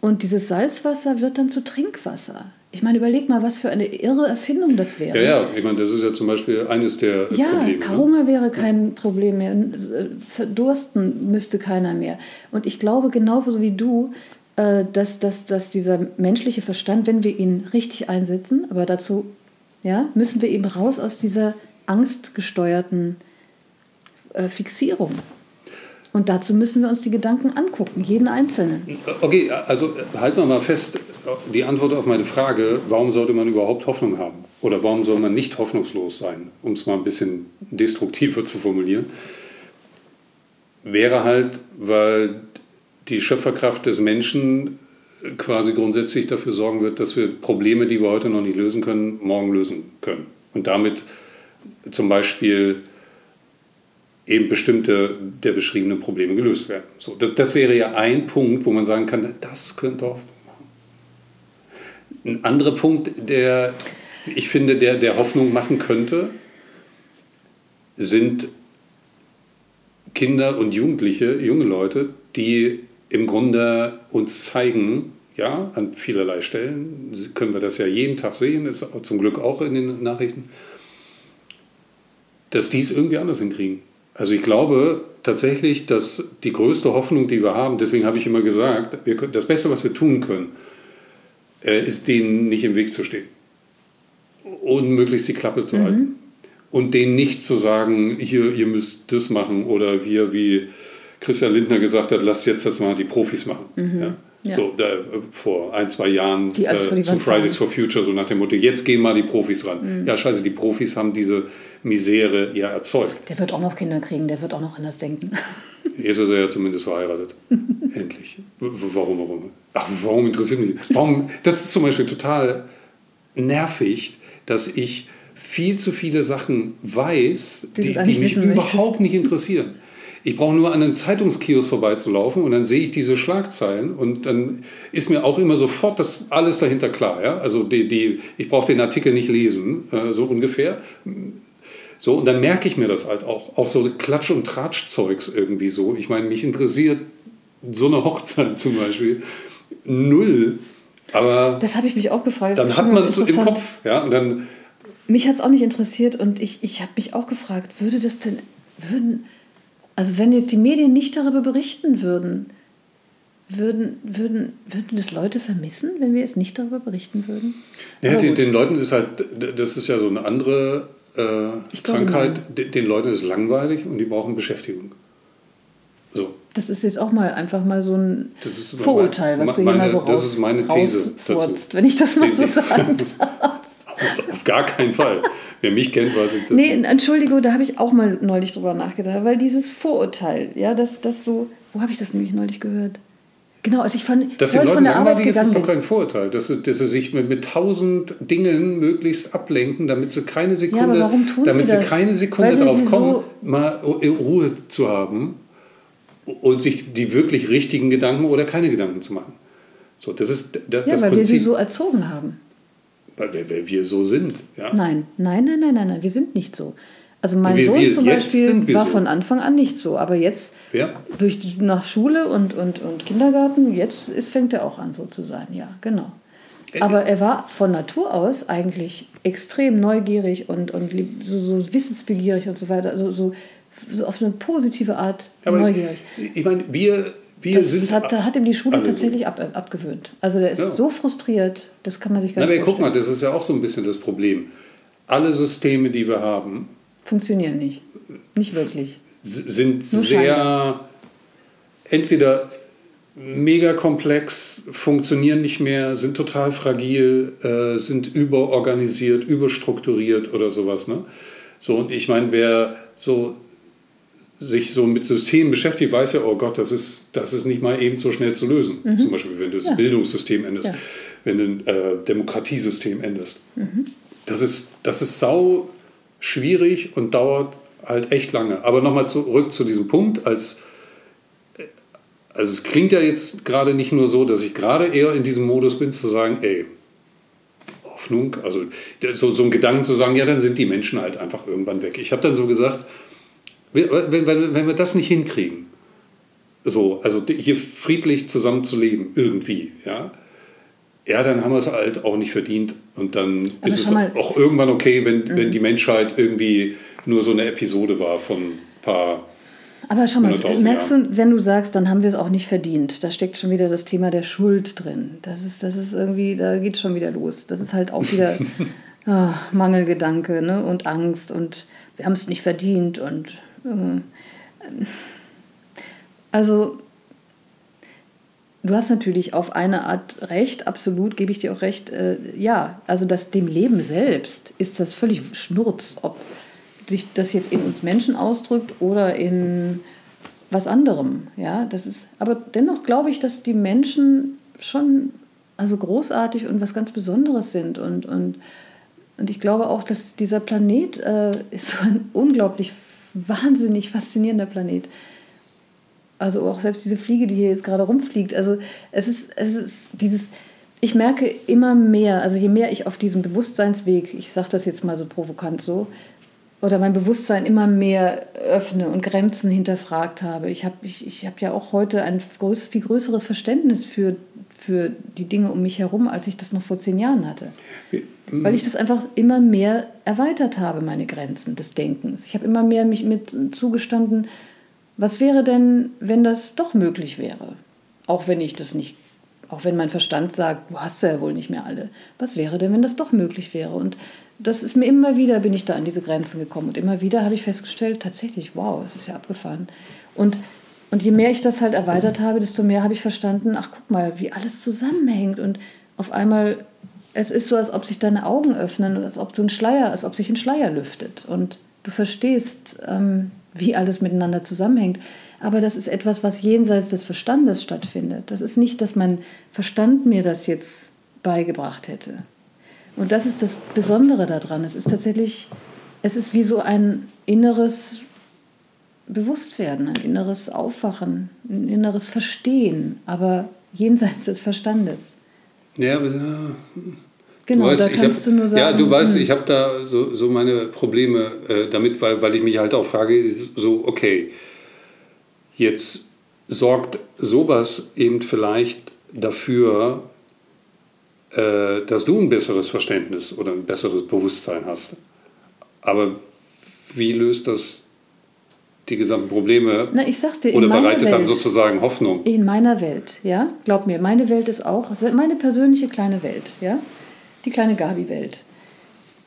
und dieses Salzwasser wird dann zu Trinkwasser. Ich meine, überleg mal, was für eine irre Erfindung das wäre. Ja, ja, ich meine, das ist ja zum Beispiel eines der ja, Probleme. Ja, Karunga ne? wäre kein Problem mehr. Verdursten müsste keiner mehr. Und ich glaube genauso wie du, äh, dass, dass, dass dieser menschliche Verstand, wenn wir ihn richtig einsetzen, aber dazu ja, müssen wir eben raus aus dieser angstgesteuerten äh, Fixierung. Und dazu müssen wir uns die Gedanken angucken, jeden einzelnen. Okay, also halten wir mal fest, die Antwort auf meine Frage, warum sollte man überhaupt Hoffnung haben? Oder warum soll man nicht hoffnungslos sein, um es mal ein bisschen destruktiver zu formulieren, wäre halt, weil die Schöpferkraft des Menschen quasi grundsätzlich dafür sorgen wird, dass wir Probleme, die wir heute noch nicht lösen können, morgen lösen können. Und damit zum Beispiel eben bestimmte der beschriebenen Probleme gelöst werden. So, das, das wäre ja ein Punkt, wo man sagen kann, das könnte machen. Ein anderer Punkt, der ich finde, der, der Hoffnung machen könnte, sind Kinder und Jugendliche, junge Leute, die im Grunde uns zeigen, ja, an vielerlei Stellen können wir das ja jeden Tag sehen, ist zum Glück auch in den Nachrichten, dass die es irgendwie anders hinkriegen. Also ich glaube tatsächlich, dass die größte Hoffnung, die wir haben, deswegen habe ich immer gesagt, wir, das Beste, was wir tun können, äh, ist denen nicht im Weg zu stehen und möglichst die Klappe zu mhm. halten. Und denen nicht zu sagen, hier, ihr müsst das machen oder wir, wie Christian Lindner gesagt hat, lasst jetzt das mal die Profis machen. Mhm. Ja? Ja. So, da, vor ein, zwei Jahren äh, zu Fridays for Future, so nach dem Motto, jetzt gehen mal die Profis ran. Mhm. Ja, scheiße, die Profis haben diese Misere ja erzeugt. Der wird auch noch Kinder kriegen, der wird auch noch anders denken. [LAUGHS] Jetzt ist er ja zumindest verheiratet. [LAUGHS] Endlich. Warum, warum? Ach, warum interessiert mich? Warum? Das ist zum Beispiel total nervig, dass ich viel zu viele Sachen weiß, die, die, die mich überhaupt nicht interessieren. Ich brauche nur an einem Zeitungskiosk vorbeizulaufen und dann sehe ich diese Schlagzeilen und dann ist mir auch immer sofort das alles dahinter klar. Ja? Also die, die, ich brauche den Artikel nicht lesen, äh, so ungefähr. So, und dann merke ich mir das halt auch. Auch so Klatsch- und Tratschzeugs irgendwie so. Ich meine, mich interessiert so eine Hochzeit [LAUGHS] zum Beispiel null. Aber das habe ich mich auch gefragt. Dann hat man es im Kopf. Ja, und dann, mich hat es auch nicht interessiert und ich, ich habe mich auch gefragt, würde das denn, würden, also wenn jetzt die Medien nicht darüber berichten würden, würden, würden, würden das Leute vermissen, wenn wir es nicht darüber berichten würden? Ja, den, den, Leuten ist halt, das ist ja so eine andere äh, Krankheit, den, den Leuten ist langweilig und die brauchen Beschäftigung. So. Das ist jetzt auch mal einfach mal so ein Vorurteil, was du hier mal so raus, Das ist meine These dazu. Wenn ich das mal so sagen darf. [LAUGHS] Auf gar keinen Fall. Wer mich kennt, weiß ich das. Nee, Entschuldigung, da habe ich auch mal neulich drüber nachgedacht, weil dieses Vorurteil, ja, das, das so, wo habe ich das nämlich neulich gehört? Genau, also ich fand, dass den Leuten langweilig ist, ist doch kein Vorurteil, dass sie, dass sie sich mit, mit tausend Dingen möglichst ablenken, damit sie keine Sekunde, ja, damit sie, sie keine Sekunde darauf kommen, so mal Ruhe zu haben und sich die wirklich richtigen Gedanken oder keine Gedanken zu machen. So, das ist das, ja, das weil Prinzip. wir sie so erzogen haben. Weil wir, weil wir so sind. Ja? Nein, nein, nein, nein, nein, nein, wir sind nicht so. Also mein wir, Sohn wir, zum Beispiel war so. von Anfang an nicht so, aber jetzt ja. durch die, nach Schule und, und, und Kindergarten, jetzt ist, fängt er auch an so zu sein, ja, genau. Äh, aber er war von Natur aus eigentlich extrem neugierig und, und so, so wissensbegierig und so weiter, also so, so auf eine positive Art aber neugierig. Ich meine, wir, wir das sind. Hat, hat ihm die Schule tatsächlich ab, abgewöhnt. Also der ist ja. so frustriert, das kann man sich gar Na, nicht vorstellen. Guck mal, das ist ja auch so ein bisschen das Problem. Alle Systeme, die wir haben, funktionieren nicht. Nicht wirklich. Sind Nur sehr scheinbar. entweder mega komplex, funktionieren nicht mehr, sind total fragil, äh, sind überorganisiert, überstrukturiert oder sowas. Ne? So, und ich meine, wer so sich so mit Systemen beschäftigt, weiß ja, oh Gott, das ist, das ist nicht mal eben so schnell zu lösen. Mhm. Zum Beispiel, wenn du das ja. Bildungssystem änderst, ja. wenn du ein äh, Demokratiesystem änderst. Mhm. Das, ist, das ist sau schwierig und dauert halt echt lange. Aber nochmal zurück zu diesem Punkt, als also es klingt ja jetzt gerade nicht nur so, dass ich gerade eher in diesem Modus bin zu sagen, ey, Hoffnung, also so, so ein Gedanken zu sagen, ja, dann sind die Menschen halt einfach irgendwann weg. Ich habe dann so gesagt, wenn, wenn, wenn wir das nicht hinkriegen, so, also hier friedlich zusammenzuleben, irgendwie, ja, ja, dann haben wir es halt auch nicht verdient. Und dann Aber ist es auch irgendwann okay, wenn, mhm. wenn die Menschheit irgendwie nur so eine Episode war von ein paar. Aber schau mal, merkst du, wenn du sagst, dann haben wir es auch nicht verdient, da steckt schon wieder das Thema der Schuld drin. Das ist, das ist irgendwie, da geht es schon wieder los. Das ist halt auch wieder oh, [LAUGHS] Mangelgedanke ne? und Angst und wir haben es nicht verdient und also, du hast natürlich auf eine Art recht, absolut, gebe ich dir auch recht. Äh, ja, also das, dem Leben selbst ist das völlig Schnurz, ob sich das jetzt in uns Menschen ausdrückt oder in was anderem. Ja, das ist, aber dennoch glaube ich, dass die Menschen schon also großartig und was ganz Besonderes sind. Und, und, und ich glaube auch, dass dieser Planet äh, [LAUGHS] ist so ein unglaublich wahnsinnig faszinierender Planet. Also auch selbst diese Fliege, die hier jetzt gerade rumfliegt. Also es ist, es ist dieses, ich merke immer mehr, also je mehr ich auf diesem Bewusstseinsweg, ich sage das jetzt mal so provokant so, oder mein Bewusstsein immer mehr öffne und Grenzen hinterfragt habe. Ich habe ich, ich hab ja auch heute ein größ, viel größeres Verständnis für, für die Dinge um mich herum, als ich das noch vor zehn Jahren hatte. Weil ich das einfach immer mehr erweitert habe, meine Grenzen des Denkens. Ich habe immer mehr mich mit zugestanden, was wäre denn, wenn das doch möglich wäre? Auch wenn ich das nicht, auch wenn mein Verstand sagt, du hast ja wohl nicht mehr alle. Was wäre denn, wenn das doch möglich wäre? Und das ist mir immer wieder, bin ich da an diese Grenzen gekommen. Und immer wieder habe ich festgestellt, tatsächlich, wow, es ist ja abgefahren. Und, und je mehr ich das halt erweitert habe, desto mehr habe ich verstanden, ach guck mal, wie alles zusammenhängt. Und auf einmal, es ist so, als ob sich deine Augen öffnen und als ob du ein Schleier, als ob sich ein Schleier lüftet. Und du verstehst, ähm, wie alles miteinander zusammenhängt. Aber das ist etwas, was jenseits des Verstandes stattfindet. Das ist nicht, dass mein Verstand mir das jetzt beigebracht hätte. Und das ist das Besondere daran. Es ist tatsächlich, es ist wie so ein inneres Bewusstwerden, ein inneres Aufwachen, ein inneres Verstehen, aber jenseits des Verstandes. Ja, aber, Genau, weißt, da kannst hab, du nur sagen. Ja, du weißt, hm. ich habe da so, so meine Probleme äh, damit, weil, weil ich mich halt auch frage, so, okay, jetzt sorgt sowas eben vielleicht dafür, äh, dass du ein besseres Verständnis oder ein besseres Bewusstsein hast. Aber wie löst das die gesamten Probleme Na, ich sag's dir, oder bereitet Welt, dann sozusagen Hoffnung? In meiner Welt, ja, glaub mir, meine Welt ist auch, also meine persönliche kleine Welt, ja, die kleine Gabi-Welt.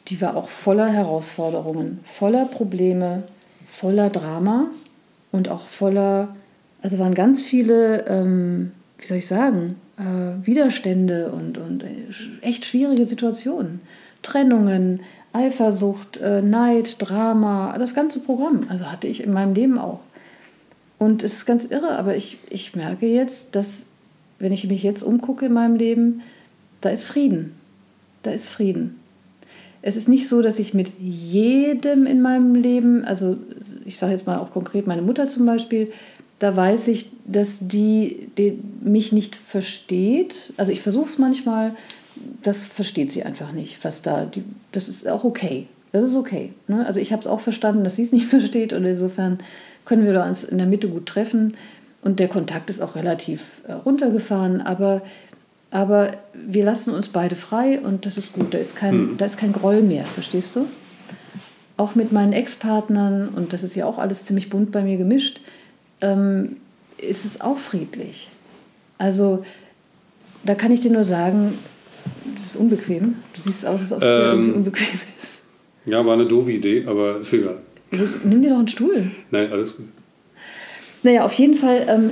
Die war auch voller Herausforderungen, voller Probleme, voller Drama und auch voller, also waren ganz viele, ähm, wie soll ich sagen, äh, Widerstände und, und echt schwierige Situationen. Trennungen, Eifersucht, äh, Neid, Drama, das ganze Programm. Also hatte ich in meinem Leben auch. Und es ist ganz irre, aber ich, ich merke jetzt, dass, wenn ich mich jetzt umgucke in meinem Leben, da ist Frieden. Da ist Frieden. Es ist nicht so, dass ich mit jedem in meinem Leben, also ich sage jetzt mal auch konkret meine Mutter zum Beispiel, da weiß ich, dass die, die mich nicht versteht. Also ich versuche es manchmal, das versteht sie einfach nicht, was da, die, das ist auch okay. Das ist okay. Ne? Also ich habe es auch verstanden, dass sie es nicht [LAUGHS] versteht und insofern können wir uns in der Mitte gut treffen und der Kontakt ist auch relativ äh, runtergefahren, aber, aber wir lassen uns beide frei und das ist gut. Da ist kein, hm. da ist kein Groll mehr, verstehst du? Auch mit meinen Ex-Partnern und das ist ja auch alles ziemlich bunt bei mir gemischt ähm, ist es auch friedlich. Also da kann ich dir nur sagen, das ist unbequem. Du siehst aus, als ob es ähm, irgendwie unbequem ist. Ja, war eine doofe Idee, aber ist egal. Nimm dir doch einen Stuhl. Nein, alles gut. Naja, auf jeden Fall, ähm,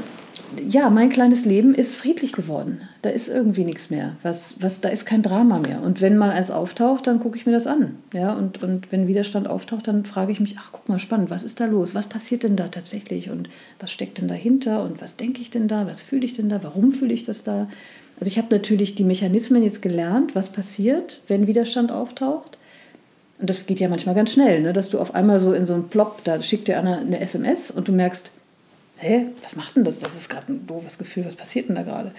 ja, mein kleines Leben ist friedlich geworden. Da ist irgendwie nichts mehr. Was, was, da ist kein Drama mehr. Und wenn mal eins auftaucht, dann gucke ich mir das an. Ja, und, und wenn Widerstand auftaucht, dann frage ich mich, ach, guck mal, spannend, was ist da los? Was passiert denn da tatsächlich? Und was steckt denn dahinter? Und was denke ich denn da? Was fühle ich denn da? Warum fühle ich das da? Also ich habe natürlich die Mechanismen jetzt gelernt, was passiert, wenn Widerstand auftaucht. Und das geht ja manchmal ganz schnell, ne? dass du auf einmal so in so einem Plop, da schickt dir einer eine SMS und du merkst, hä, was macht denn das? Das ist gerade ein doofes Gefühl, was passiert denn da gerade?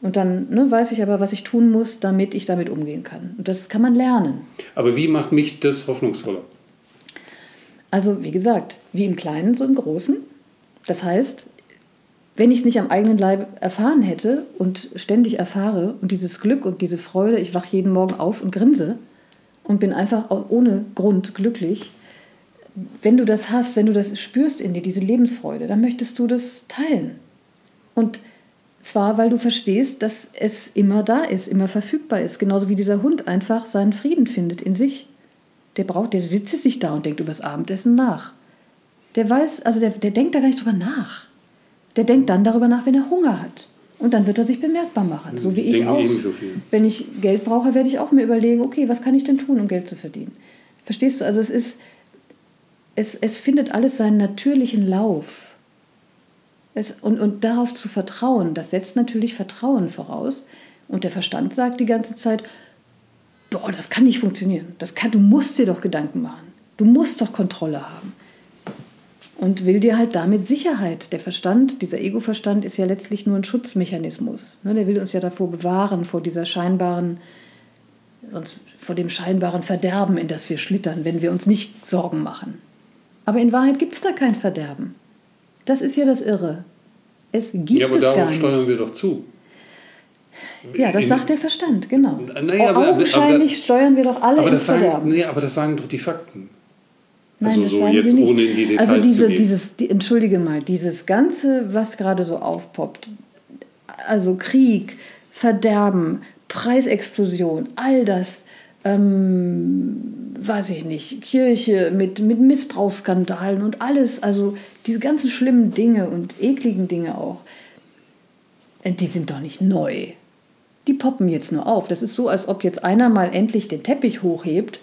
Und dann ne, weiß ich aber, was ich tun muss, damit ich damit umgehen kann. Und das kann man lernen. Aber wie macht mich das hoffnungsvoller? Also, wie gesagt, wie im Kleinen, so im Großen. Das heißt, wenn ich es nicht am eigenen Leib erfahren hätte und ständig erfahre und dieses Glück und diese Freude, ich wache jeden Morgen auf und grinse und bin einfach ohne Grund glücklich, wenn du das hast, wenn du das spürst in dir, diese Lebensfreude, dann möchtest du das teilen. Und zwar, weil du verstehst, dass es immer da ist, immer verfügbar ist. Genauso wie dieser Hund einfach seinen Frieden findet in sich. Der braucht, der sitzt sich da und denkt über das Abendessen nach. Der weiß, also der, der denkt da gar nicht drüber nach. Der denkt dann darüber nach, wenn er Hunger hat. Und dann wird er sich bemerkbar machen, so wie ich auch. So wenn ich Geld brauche, werde ich auch mir überlegen, okay, was kann ich denn tun, um Geld zu verdienen? Verstehst du? Also es ist, es, es findet alles seinen natürlichen Lauf. Es, und, und darauf zu vertrauen, das setzt natürlich Vertrauen voraus. Und der Verstand sagt die ganze Zeit, boah, das kann nicht funktionieren. Das kann, du musst dir doch Gedanken machen. Du musst doch Kontrolle haben. Und will dir halt damit Sicherheit. Der Verstand, dieser Ego-Verstand ist ja letztlich nur ein Schutzmechanismus. Ne, der will uns ja davor bewahren, vor dieser scheinbaren, vor dem scheinbaren Verderben, in das wir schlittern, wenn wir uns nicht Sorgen machen. Aber in Wahrheit gibt es da kein Verderben. Das ist ja das Irre. Es gibt ja, aber darauf steuern wir doch zu. Ja, das in, sagt der Verstand, genau. Naja, aber, Augenscheinlich aber, steuern wir doch alle aber ins sagen, Verderben. Nee, aber das sagen doch die Fakten. Nein, also das so jetzt ohne in die Details also diese, zu gehen. dieses, die, entschuldige mal, dieses Ganze, was gerade so aufpoppt, also Krieg, Verderben, Preisexplosion, all das, ähm, weiß ich nicht, Kirche mit, mit Missbrauchsskandalen und alles, also diese ganzen schlimmen Dinge und ekligen Dinge auch, äh, die sind doch nicht neu. Die poppen jetzt nur auf. Das ist so, als ob jetzt einer mal endlich den Teppich hochhebt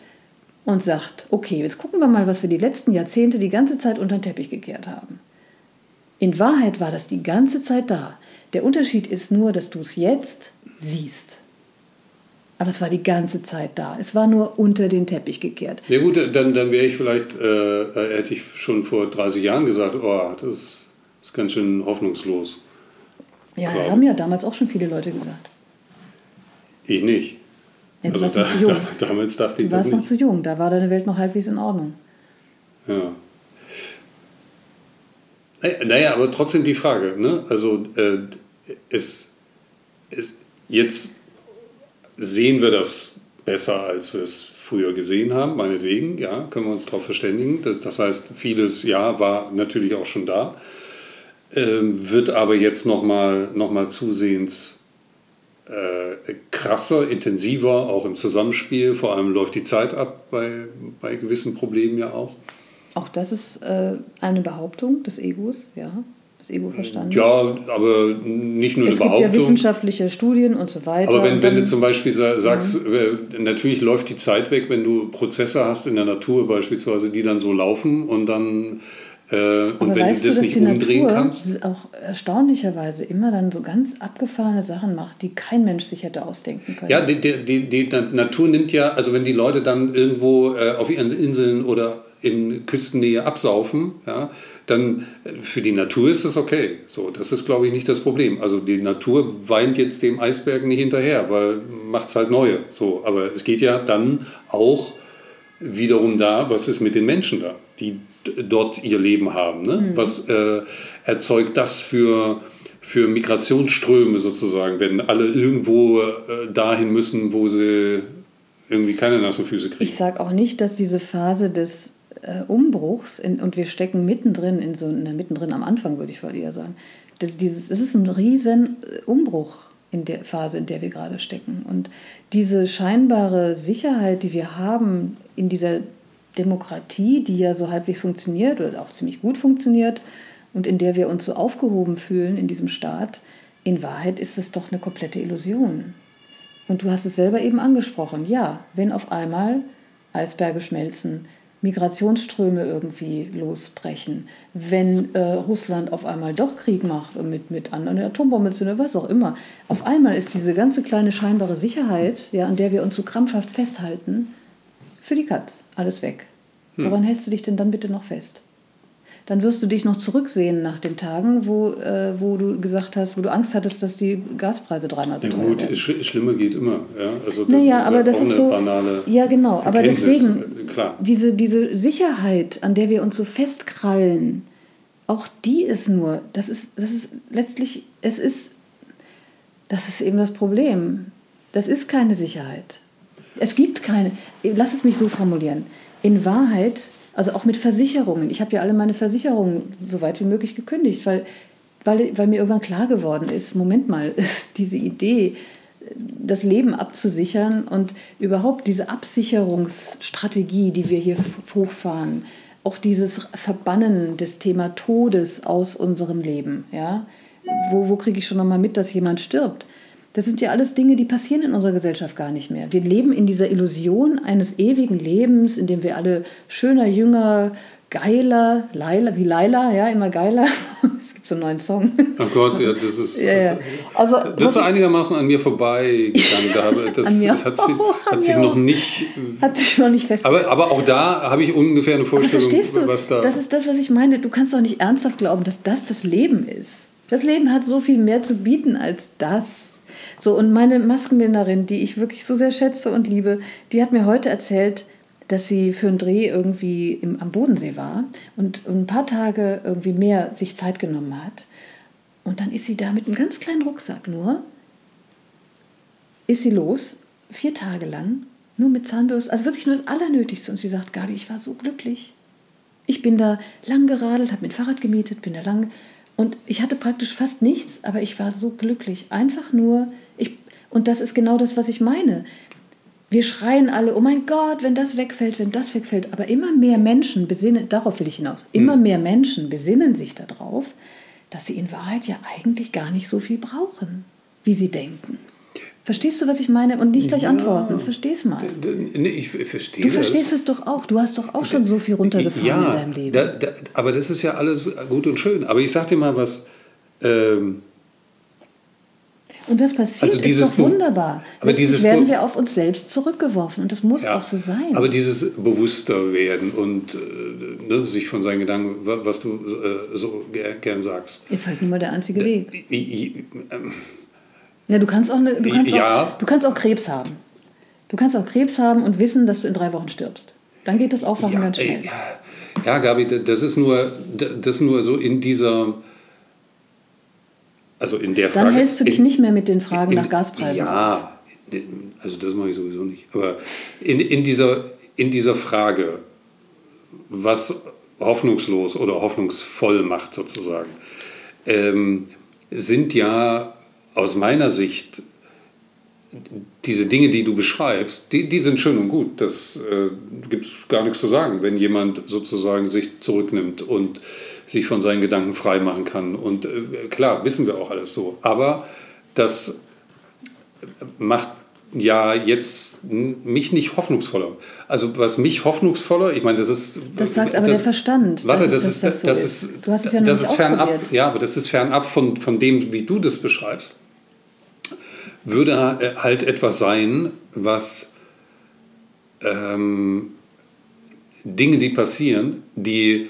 und sagt, okay, jetzt gucken wir mal, was wir die letzten Jahrzehnte die ganze Zeit unter den Teppich gekehrt haben. In Wahrheit war das die ganze Zeit da. Der Unterschied ist nur, dass du es jetzt siehst. Aber es war die ganze Zeit da. Es war nur unter den Teppich gekehrt. Ja gut, dann, dann wäre ich vielleicht, äh, äh hätte ich schon vor 30 Jahren gesagt, oh, das ist ganz schön hoffnungslos. Ja, quasi. haben ja damals auch schon viele Leute gesagt. Ich nicht. Ja, du also warst da, noch zu jung. Da, damals dachte ich du warst noch nicht. zu jung, da war deine Welt noch halbwegs in Ordnung. Ja. Naja, aber trotzdem die Frage, ne? Also äh, es, es, jetzt sehen wir das besser, als wir es früher gesehen haben, meinetwegen, ja, können wir uns darauf verständigen. Das, das, heißt, vieles, ja, war natürlich auch schon da, ähm, wird aber jetzt nochmal noch mal zusehends äh, krasser, intensiver, auch im Zusammenspiel. Vor allem läuft die Zeit ab bei, bei gewissen Problemen ja auch. Auch das ist äh, eine Behauptung des Egos, ja des Ego-Verstandes. Ja, aber nicht nur es eine Behauptung. Es gibt ja wissenschaftliche Studien und so weiter. Aber wenn, wenn du zum Beispiel sagst, mhm. natürlich läuft die Zeit weg, wenn du Prozesse hast in der Natur beispielsweise, die dann so laufen und dann äh, und wenn du das du, nicht umdrehen Natur kannst. auch erstaunlicherweise immer dann so ganz abgefahrene Sachen macht, die kein Mensch sich hätte ausdenken können. Ja, die, die, die, die Natur nimmt ja, also wenn die Leute dann irgendwo äh, auf ihren Inseln oder in Küstennähe absaufen, ja, dann äh, für die Natur ist das okay. So, das ist, glaube ich, nicht das Problem. Also die Natur weint jetzt dem Eisberg nicht hinterher, weil macht es halt neue. So, aber es geht ja dann auch wiederum da, was ist mit den Menschen da, die dort ihr Leben haben. Ne? Mhm. Was äh, erzeugt das für, für Migrationsströme sozusagen, wenn alle irgendwo äh, dahin müssen, wo sie irgendwie keine nassen Füße kriegen? Ich sage auch nicht, dass diese Phase des äh, Umbruchs in, und wir stecken mittendrin in so na, mittendrin am Anfang würde ich eher sagen. Das, dieses, es ist ein riesen äh, Umbruch in der Phase, in der wir gerade stecken. Und diese scheinbare Sicherheit, die wir haben in dieser Demokratie, die ja so halbwegs funktioniert oder auch ziemlich gut funktioniert und in der wir uns so aufgehoben fühlen in diesem Staat, in Wahrheit ist es doch eine komplette Illusion. Und du hast es selber eben angesprochen. Ja, wenn auf einmal Eisberge schmelzen, Migrationsströme irgendwie losbrechen, wenn äh, Russland auf einmal doch Krieg macht und mit, mit anderen Atombomben zündet, was auch immer. Auf einmal ist diese ganze kleine scheinbare Sicherheit, ja, an der wir uns so krampfhaft festhalten, für die Katz. Alles weg. Hm. Woran hältst du dich denn dann bitte noch fest? dann wirst du dich noch zurücksehen nach den Tagen, wo, äh, wo du gesagt hast, wo du Angst hattest, dass die Gaspreise dreimal so ja, teuer werden. Sch Schlimmer geht immer. Ja, also das naja, ist aber das ist so. Ja, genau. Aber deswegen, Klar. Diese, diese Sicherheit, an der wir uns so festkrallen, auch die ist nur, das ist, das ist letztlich, es ist, das ist eben das Problem. Das ist keine Sicherheit. Es gibt keine, lass es mich so formulieren. In Wahrheit also auch mit Versicherungen. Ich habe ja alle meine Versicherungen so weit wie möglich gekündigt, weil, weil, weil mir irgendwann klar geworden ist, Moment mal, [LAUGHS] diese Idee, das Leben abzusichern und überhaupt diese Absicherungsstrategie, die wir hier hochfahren, auch dieses Verbannen des Thema Todes aus unserem Leben. Ja? Wo, wo kriege ich schon noch mal mit, dass jemand stirbt? Das sind ja alles Dinge, die passieren in unserer Gesellschaft gar nicht mehr. Wir leben in dieser Illusion eines ewigen Lebens, in dem wir alle schöner, jünger, geiler, Laila, wie Laila, ja, immer geiler. [LAUGHS] Es gibt so einen neuen Song. Ach Gott, ja, das ist, ja, ja. Also, das ist einigermaßen an mir vorbeigegangen. Das an mir hat, sie, auch, hat sich noch nicht. Hat sich noch nicht festgesetzt. Aber, aber auch da habe ich ungefähr eine Vorstellung, du, was da. Das ist das, was ich meine. Du kannst doch nicht ernsthaft glauben, dass das das Leben ist. Das Leben hat so viel mehr zu bieten als das. So, und meine Maskenbildnerin, die ich wirklich so sehr schätze und liebe, die hat mir heute erzählt, dass sie für einen Dreh irgendwie im, am Bodensee war und ein paar Tage irgendwie mehr sich Zeit genommen hat. Und dann ist sie da mit einem ganz kleinen Rucksack nur, ist sie los, vier Tage lang, nur mit Zahnbürste, also wirklich nur das Allernötigste. Und sie sagt, Gabi, ich war so glücklich. Ich bin da lang geradelt, habe ein Fahrrad gemietet, bin da lang. Und ich hatte praktisch fast nichts, aber ich war so glücklich. Einfach nur und das ist genau das, was ich meine. Wir schreien alle, oh mein Gott, wenn das wegfällt, wenn das wegfällt. Aber immer mehr Menschen besinnen, darauf will ich hinaus, immer hm. mehr Menschen besinnen sich darauf, dass sie in Wahrheit ja eigentlich gar nicht so viel brauchen, wie sie denken. Verstehst du, was ich meine? Und nicht gleich ja, antworten. Versteh's mal. Nee, ich verstehe Du verstehst das. es doch auch. Du hast doch auch schon so viel runtergefahren ja, in deinem Leben. Da, da, aber das ist ja alles gut und schön. Aber ich sag dir mal was. Ähm, und was passiert, also ist doch wunderbar. Aber Letztlich dieses werden wir auf uns selbst zurückgeworfen und das muss ja, auch so sein. Aber dieses bewusster werden und äh, ne, sich von seinen Gedanken, was du äh, so gern sagst. Ist halt nun mal der einzige äh, Weg. Ähm, ja, du kannst auch, ne, du kannst ja. auch, du kannst auch Krebs haben. Du kannst auch Krebs haben und wissen, dass du in drei Wochen stirbst. Dann geht das Aufwachen ja, ganz schnell. Ja, Gabi, das ist nur, das ist nur so in dieser also in der Frage. Dann hältst du dich in, nicht mehr mit den Fragen in, nach Gaspreisen. Ja, also das mache ich sowieso nicht. Aber in, in, dieser, in dieser Frage, was hoffnungslos oder hoffnungsvoll macht sozusagen, ähm, sind ja aus meiner Sicht diese Dinge, die du beschreibst, die, die sind schön und gut. Das äh, gibt es gar nichts zu sagen, wenn jemand sozusagen sich zurücknimmt und sich von seinen Gedanken frei machen kann. Und äh, klar, wissen wir auch alles so. Aber das macht ja jetzt mich nicht hoffnungsvoller. Also was mich hoffnungsvoller, ich meine, das ist... Das sagt aber das, der Verstand. Warte, das, ist, das, das, ist, Du hast es ja noch das nicht ist fernab, Ja, aber das ist fernab von, von dem, wie du das beschreibst. Würde äh, halt etwas sein, was ähm, Dinge, die passieren, die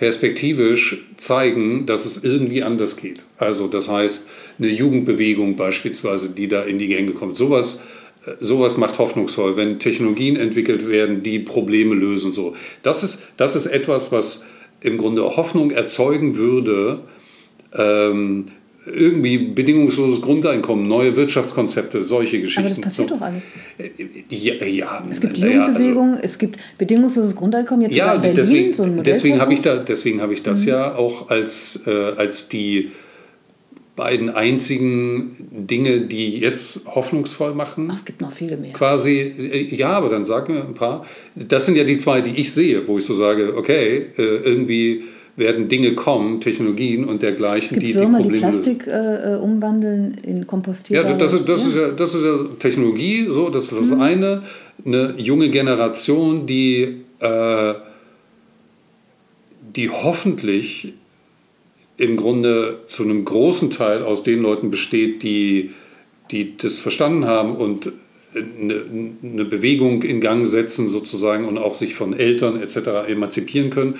perspektivisch zeigen, dass es irgendwie anders geht. Also das heißt, eine Jugendbewegung beispielsweise, die da in die Gänge kommt. Sowas, äh, sowas macht hoffnungsvoll, wenn Technologien entwickelt werden, die Probleme lösen. So. Das, ist, das ist etwas, was im Grunde Hoffnung erzeugen würde, ähm, irgendwie bedingungsloses Grundeinkommen, neue Wirtschaftskonzepte, solche Geschichten. Aber das passiert so. doch alles. Ja, ja, es gibt Jugendbewegungen, also, es gibt bedingungsloses Grundeinkommen, jetzt ja, in Berlin deswegen, so ein Deswegen habe ich, da, hab ich das mhm. ja auch als, äh, als die beiden einzigen Dinge, die jetzt hoffnungsvoll machen. Ach, es gibt noch viele mehr. Quasi, äh, ja, aber dann sag mir ein paar. Das sind ja die zwei, die ich sehe, wo ich so sage, okay, äh, irgendwie werden Dinge kommen, Technologien und dergleichen, Es gibt die Würmer, die die, Probleme Plastik äh, äh, umwandeln in kompostierbare... Ja, das, ist- das, Ist ja, das ist ja Technologie, so, das ist das Mhm. eine. Eine junge Generation, die, äh, die hoffentlich im Grunde zu einem großen Teil aus den Leuten besteht, die, die das verstanden haben und eine, eine Bewegung in Gang setzen sozusagen und auch sich von Eltern etc. emanzipieren können.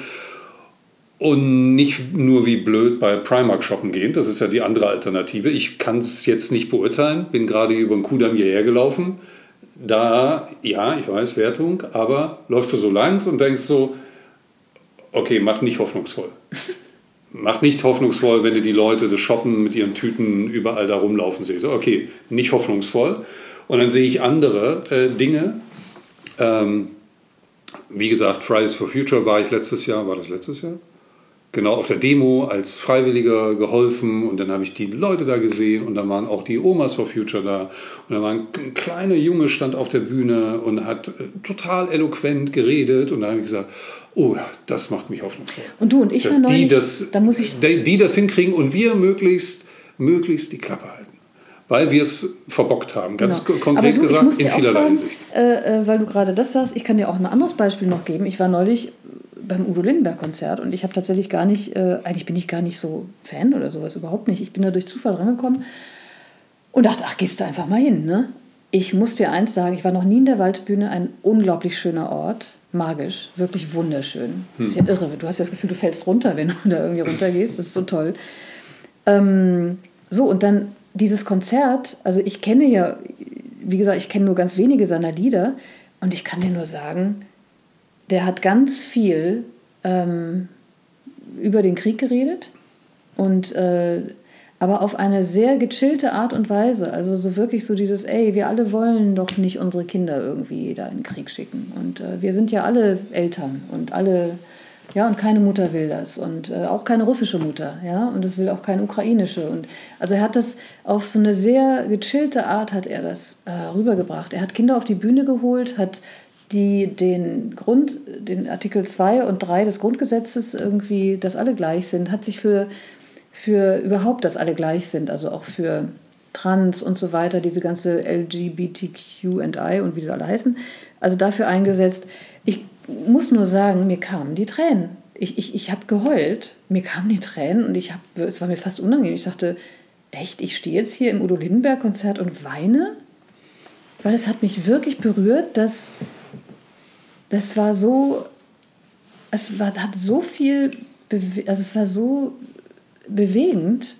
Und nicht nur wie blöd bei Primark shoppen gehen, das ist ja die andere Alternative. Ich kann es jetzt nicht beurteilen, bin gerade über den Kudamm hierher gelaufen. Da, ja, ich weiß, Wertung, aber läufst du so langs und denkst so, okay, macht nicht hoffnungsvoll. [LAUGHS] Macht nicht hoffnungsvoll, wenn du die Leute das Shoppen mit ihren Tüten überall da rumlaufen siehst. Okay, nicht hoffnungsvoll. Und dann sehe ich andere äh, Dinge. Ähm, wie gesagt, Fridays for Future war ich letztes Jahr, war das letztes Jahr? Genau, auf der Demo als Freiwilliger geholfen und dann habe ich die Leute da gesehen und dann waren auch die Omas for Future da und dann war ein kleiner Junge stand auf der Bühne und hat äh, total eloquent geredet und dann habe ich gesagt, oh, ja, das macht mich hoffnungsvoll. Und du und ich Dass die das, da muss ich die, die das hinkriegen und wir möglichst, möglichst die Klappe halten. Weil wir es verbockt haben, ganz Genau. ko- konkret du, gesagt, in vielerlei sagen, Hinsicht. äh, äh, weil du gerade das sagst, ich kann dir auch ein anderes Beispiel noch geben. Ich war neulich beim Udo Lindenberg-Konzert und ich habe tatsächlich gar nicht, äh, eigentlich bin ich gar nicht so Fan oder sowas, überhaupt nicht. Ich bin da durch Zufall rangekommen und dachte, ach, gehst du einfach mal hin. Ne? Ich muss dir eins sagen, ich war noch nie in der Waldbühne, ein unglaublich schöner Ort, magisch, wirklich wunderschön. Das ist ja irre, du hast ja das Gefühl, du fällst runter, [LAUGHS] wenn du da irgendwie runtergehst, das ist so toll. Ähm, so, und dann dieses Konzert, also ich kenne ja, wie gesagt, ich kenne nur ganz wenige seiner Lieder und ich kann dir nur sagen, der hat ganz viel ähm, über den Krieg geredet und äh, aber auf eine sehr gechillte Art und Weise. Also so wirklich so dieses, ey, wir alle wollen doch nicht unsere Kinder irgendwie da in den Krieg schicken. Und äh, wir sind ja alle Eltern und alle, ja, und keine Mutter will das. Und äh, auch keine russische Mutter, ja, und es will auch keine ukrainische. Und also er hat das auf so eine sehr gechillte Art hat er das äh, rübergebracht. Er hat Kinder auf die Bühne geholt, hat die den Grund, den Artikel 2 und 3 des Grundgesetzes irgendwie, dass alle gleich sind, hat sich für, für überhaupt, dass alle gleich sind, also auch für Trans und so weiter, diese ganze LGBTQI und wie sie alle heißen, also dafür eingesetzt. Ich muss nur sagen, mir kamen die Tränen. Ich, ich, ich habe geheult, mir kamen die Tränen und ich hab, es war mir fast unangenehm. Ich dachte, echt, ich stehe jetzt hier im Udo Lindenberg-Konzert und weine? Weil es hat mich wirklich berührt, dass das war so, es war, hat so viel, bewe also es war so bewegend.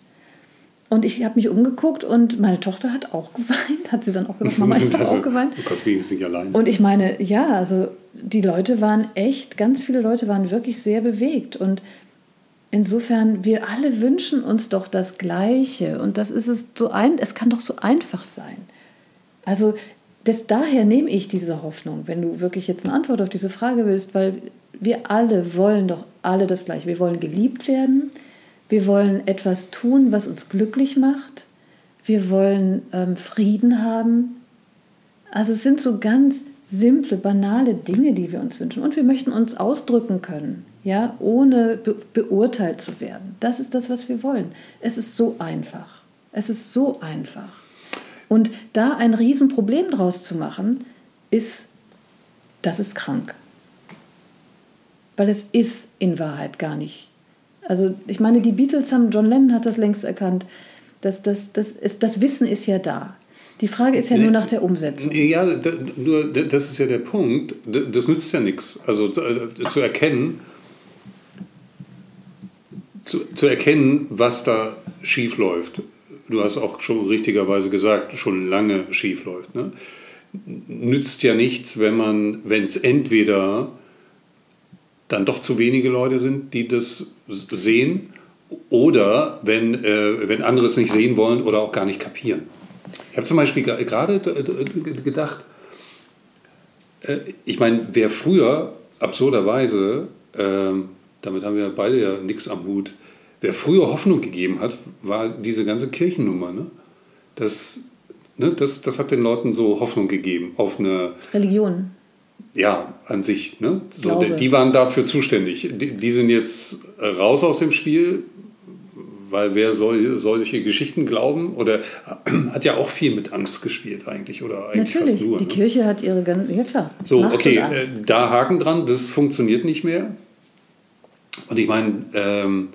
Und ich habe mich umgeguckt und meine Tochter hat auch [LAUGHS] geweint. Hat sie dann auch gesagt, Mama, ich habe Also, auch geweint. Oh Gott, wenigstens nicht allein. Und ich meine, ja, also die Leute waren echt, ganz viele Leute waren wirklich sehr bewegt. Und insofern, wir alle wünschen uns doch das Gleiche. Und das ist es so ein, es kann doch so einfach sein. Also das, daher nehme ich diese Hoffnung, wenn du wirklich jetzt eine Antwort auf diese Frage willst, weil wir alle wollen doch alle das Gleiche. Wir wollen geliebt werden, wir wollen etwas tun, was uns glücklich macht, wir wollen ähm, Frieden haben. Also es sind so ganz simple, banale Dinge, die wir uns wünschen. Und wir möchten uns ausdrücken können, ja, ohne be beurteilt zu werden. Das ist das, was wir wollen. Es ist so einfach. Es ist so einfach. Und da ein Riesenproblem draus zu machen, ist, das ist krank. Weil es ist in Wahrheit gar nicht. Also ich meine, die Beatles haben, John Lennon hat das längst erkannt, dass das, das, ist, das Wissen ist ja da. Die Frage ist ja nur nach der Umsetzung. Ja, nur da- das ist ja der Punkt. Da- Das nützt ja nichts. Also zu, äh, zu erkennen, zu, zu erkennen, was da schief läuft. Du hast auch schon richtigerweise gesagt, schon lange schief läuft. Ne? Nützt ja nichts, wenn man, wenn es entweder dann doch zu wenige Leute sind, die das sehen, oder wenn, äh, wenn andere es nicht sehen wollen oder auch gar nicht kapieren. Ich habe zum Beispiel ge- gerade äh, gedacht, äh, ich meine, wer früher absurderweise, ähm, damit haben wir beide ja nichts am Hut, wer früher Hoffnung gegeben hat, war diese ganze Kirchennummer. Ne? Das, ne, das, das hat den Leuten so Hoffnung gegeben auf eine Religion. ja, an sich. Ne? So, die, die waren dafür zuständig. Die, die, sind jetzt raus aus dem Spiel, weil wer soll solche Geschichten glauben? Oder [CLEARS THROAT] hat ja auch viel mit Angst gespielt eigentlich, oder eigentlich Natürlich. fast nur. Die ne? Kirche hat ihre ganzen, ja klar. So, Macht okay, äh, da Haken dran, das funktioniert nicht mehr. Und ich meine, ähm,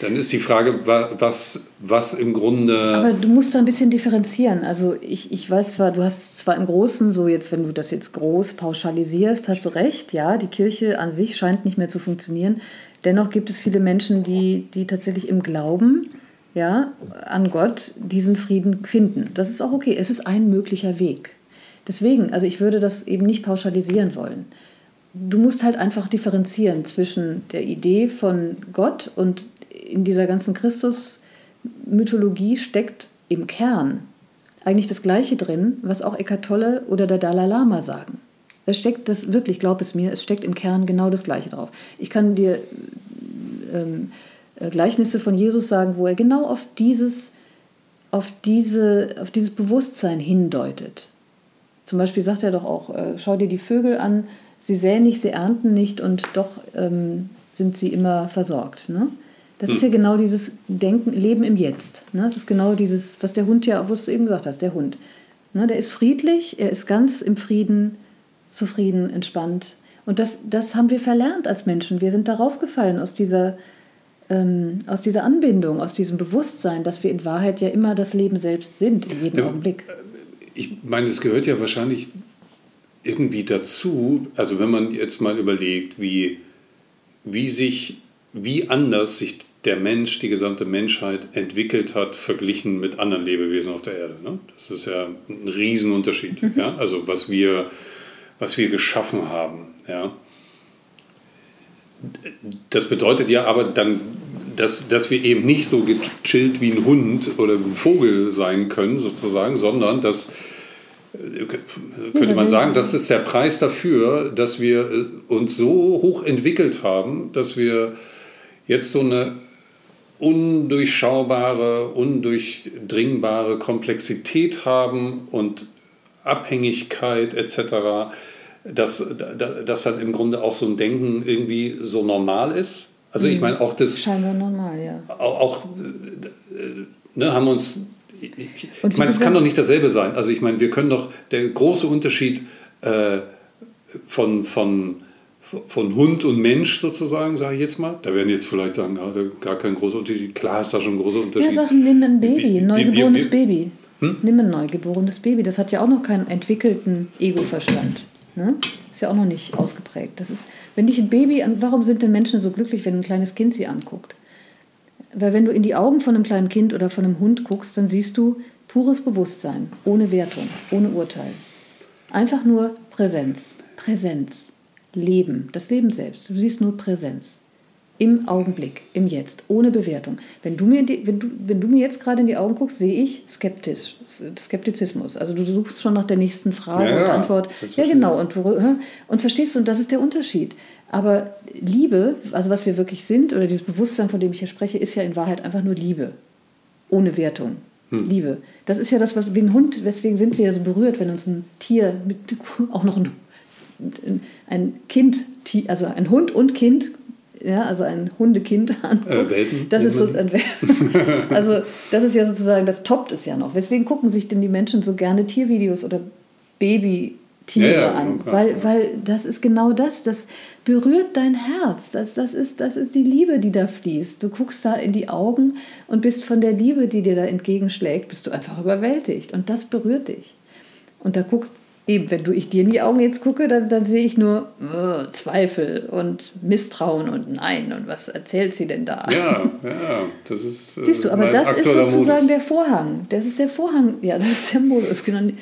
dann ist die Frage, was, was im Grunde. Aber du musst da ein bisschen differenzieren. Also ich, ich weiß zwar, du hast zwar im Großen, so jetzt, wenn du das jetzt groß pauschalisierst, hast du recht, ja, die Kirche an sich scheint nicht mehr zu funktionieren. Dennoch gibt es viele Menschen, die, die tatsächlich im Glauben ja, an Gott diesen Frieden finden. Das ist auch okay. Es ist ein möglicher Weg. Deswegen, also ich würde das eben nicht pauschalisieren wollen. Du musst halt einfach differenzieren zwischen der Idee von Gott und in dieser ganzen Christus-Mythologie steckt im Kern eigentlich das Gleiche drin, was auch Eckhart Tolle oder der Dalai Lama sagen. Es steckt das wirklich, glaub es mir, es steckt im Kern genau das Gleiche drauf. Ich kann dir ähm, äh, Gleichnisse von Jesus sagen, wo er genau auf dieses, auf diese, auf dieses Bewusstsein hindeutet. Zum Beispiel sagt er doch auch: äh, Schau dir die Vögel an, sie säen nicht, sie ernten nicht und doch ähm, sind sie immer versorgt. Ne? Das hm. ist ja genau dieses Denken, Leben im Jetzt. Ne? Das ist genau dieses, was der Hund ja, was du eben gesagt hast, der Hund. Ne? Der ist friedlich, er ist ganz im Frieden, zufrieden, entspannt. Und das, das haben wir verlernt als Menschen. Wir sind da rausgefallen aus dieser, ähm, aus dieser Anbindung, aus diesem Bewusstsein, dass wir in Wahrheit ja immer das Leben selbst sind, in jedem ja, Augenblick. Ich meine, es gehört ja wahrscheinlich irgendwie dazu, also wenn man jetzt mal überlegt, wie, wie sich wie anders sich der Mensch, die gesamte Menschheit entwickelt hat, verglichen mit anderen Lebewesen auf der Erde. Ne? Das ist ja ein Riesenunterschied. Mhm. Ja? Also was wir, was wir geschaffen haben. Ja? Das bedeutet ja aber dann, dass, dass wir eben nicht so gechillt wie ein Hund oder ein Vogel sein können, sozusagen, sondern dass könnte man sagen, das ist der Preis dafür, dass wir uns so hoch entwickelt haben, dass wir jetzt so eine undurchschaubare, undurchdringbare Komplexität haben und Abhängigkeit etc., dass, dass dann im Grunde auch so ein Denken irgendwie so normal ist. Also ich mhm. meine auch das... Scheinbar normal, ja. Auch, auch ne, haben uns... Ich, ich meine, es kann doch nicht dasselbe sein. Also ich meine, wir können doch... Der große Unterschied äh, von... von von Hund und Mensch sozusagen, sage ich jetzt mal. Da werden jetzt vielleicht sagen, ja, gar kein großer Unterschied. Klar ist da schon ein großer Unterschied. Ja, sagen, nimm ein Baby, ein neugeborenes wie, wie, Baby. Hm? Nimm ein neugeborenes Baby. Das hat ja auch noch keinen entwickelten Ego-Verstand. Ne? Ist ja auch noch nicht ausgeprägt. Das ist, wenn dich ein Baby, warum sind denn Menschen so glücklich, wenn ein kleines Kind sie anguckt? Weil wenn du in die Augen von einem kleinen Kind oder von einem Hund guckst, dann siehst du pures Bewusstsein, ohne Wertung, ohne Urteil. Einfach nur Präsenz. Präsenz. Leben, das Leben selbst. Du siehst nur Präsenz. Im Augenblick, im Jetzt, ohne Bewertung. Wenn du mir, die, wenn du, wenn du mir jetzt gerade in die Augen guckst, sehe ich skeptisch, Skeptizismus. Also du suchst schon nach der nächsten Frage ja, und Antwort. Ja, genau. Und, und verstehst du, und das ist der Unterschied. Aber Liebe, also was wir wirklich sind, oder dieses Bewusstsein, von dem ich hier spreche, ist ja in Wahrheit einfach nur Liebe. Ohne Wertung. Hm. Liebe. Das ist ja das, was wie ein Hund, weswegen sind wir so berührt, wenn uns ein Tier, mit, auch noch ein ein Kind, also ein Hund und Kind, ja, also ein Hundekind Äh, Welpen, das ist so ein [LAUGHS] Also das ist ja sozusagen, das toppt es ja noch. Weswegen gucken sich denn die Menschen so gerne Tiervideos oder Babytiere ja, ja, an? Klar, weil, weil das ist genau das, das berührt dein Herz. Das, das, ist, das ist die Liebe, die da fließt. Du guckst da in die Augen und bist von der Liebe, die dir da entgegenschlägt, bist du einfach überwältigt. Und das berührt dich. Und da guckst, eben, wenn du ich dir in die Augen jetzt gucke, dann, dann sehe ich nur uh, Zweifel und Misstrauen und Nein und was erzählt sie denn da? Ja, ja, das ist. Äh, Siehst du, aber das ist sozusagen Modus. der Vorhang. Das ist der Vorhang, ja, das ist der Modus, genau.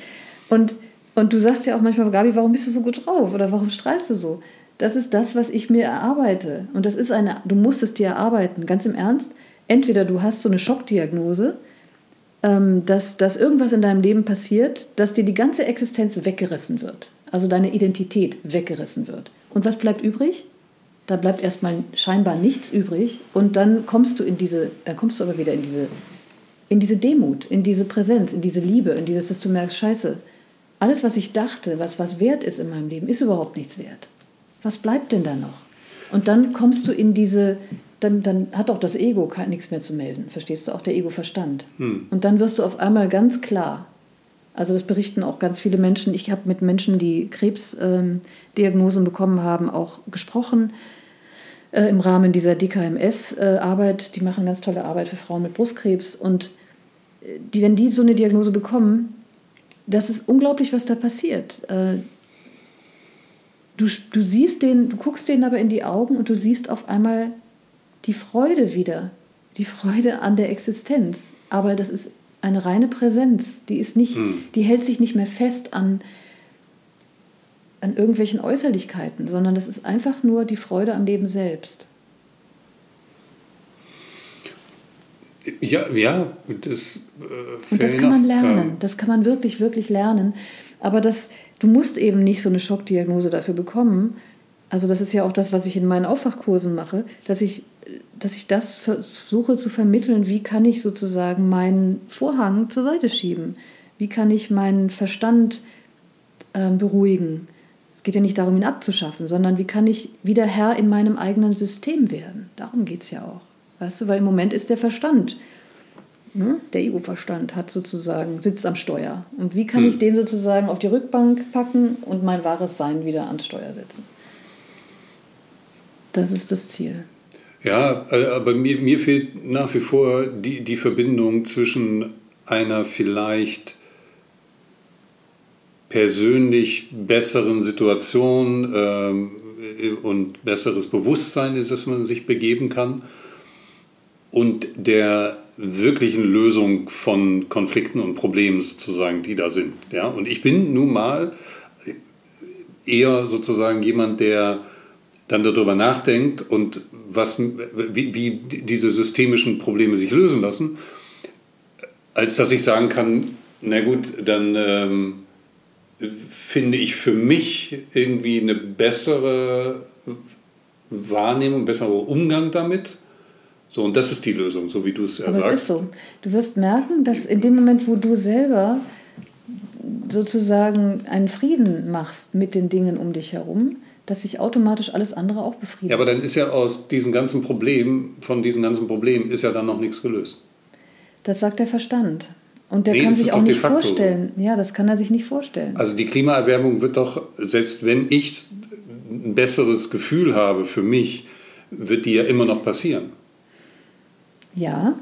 Und, und du sagst ja auch manchmal, Gabi, warum bist du so gut drauf oder warum strahlst du so? Das ist das, was ich mir erarbeite. Und das ist eine, du musst es dir erarbeiten, ganz im Ernst. Entweder du hast so eine Schockdiagnose, ähm, dass, dass irgendwas in deinem Leben passiert, dass dir die ganze Existenz weggerissen wird. Also deine Identität weggerissen wird. Und was bleibt übrig? Da bleibt erstmal scheinbar nichts übrig und dann kommst du in diese, dann kommst du aber wieder in diese, in diese Demut, in diese Präsenz, in diese Liebe, in dieses, dass du merkst, scheiße, alles, was ich dachte, was, was wert ist in meinem Leben, ist überhaupt nichts wert. Was bleibt denn da noch? Und dann kommst du in diese, dann, dann hat auch das Ego kein, nichts mehr zu melden, verstehst du, auch der Ego-Verstand. Hm. Und dann wirst du auf einmal ganz klar. Also das berichten auch ganz viele Menschen. Ich habe mit Menschen, die Krebsdiagnosen ähm, bekommen haben, auch gesprochen äh, im Rahmen dieser DKMS-Arbeit. Äh, die machen ganz tolle Arbeit für Frauen mit Brustkrebs. Und äh, die, wenn die so eine Diagnose bekommen, das ist unglaublich, was da passiert. Äh, du, du siehst den, du guckst denen aber in die Augen und du siehst auf einmal die Freude wieder, die Freude an der Existenz. Aber das ist eine reine Präsenz, die ist nicht, hm. die hält sich nicht mehr fest an, an irgendwelchen Äußerlichkeiten, sondern das ist einfach nur die Freude am Leben selbst. Ja, ja, das, äh, und das kann man lernen. Ja. Das kann man wirklich, wirklich lernen. Aber das, du musst eben nicht so eine Schockdiagnose dafür bekommen. Also das ist ja auch das, was ich in meinen Aufwachkursen mache, dass ich, dass ich das versuche zu vermitteln, wie kann ich sozusagen meinen Vorhang zur Seite schieben? Wie kann ich meinen Verstand äh, beruhigen? Es geht ja nicht darum, ihn abzuschaffen, sondern wie kann ich wieder Herr in meinem eigenen System werden? Darum geht es ja auch. Weißt du, weil im Moment ist der Verstand, ne? der Ego-Verstand hat sozusagen, sitzt am Steuer. Und wie kann hm. ich den sozusagen auf die Rückbank packen und mein wahres Sein wieder ans Steuer setzen? Das ist das Ziel. Ja, äh, aber mir, mir fehlt nach wie vor die, die Verbindung zwischen einer vielleicht persönlich besseren Situation ähm, und besseres Bewusstsein, in das man sich begeben kann und der wirklichen Lösung von Konflikten und Problemen sozusagen, die da sind. Ja? Und ich bin nun mal eher sozusagen jemand, der dann darüber nachdenkt und was, wie, wie diese systemischen Probleme sich lösen lassen, als dass ich sagen kann, na gut, dann ähm, finde ich für mich irgendwie eine bessere Wahrnehmung, besserer Umgang damit so, und das ist die Lösung, so wie du es ja Aber sagst. es ist so. Du wirst merken, dass in dem Moment, wo du selber sozusagen einen Frieden machst mit den Dingen um dich herum, dass sich automatisch alles andere auch befriedigt. Ja, aber dann ist ja aus diesen ganzen Problemen, von diesen ganzen Problemen, ist ja dann noch nichts gelöst. Das sagt der Verstand. Und der nee, kann sich auch nicht vorstellen. So. Ja, das kann er sich nicht vorstellen. Also die Klimaerwärmung wird doch, selbst wenn ich ein besseres Gefühl habe für mich, wird die ja immer noch passieren. Ja.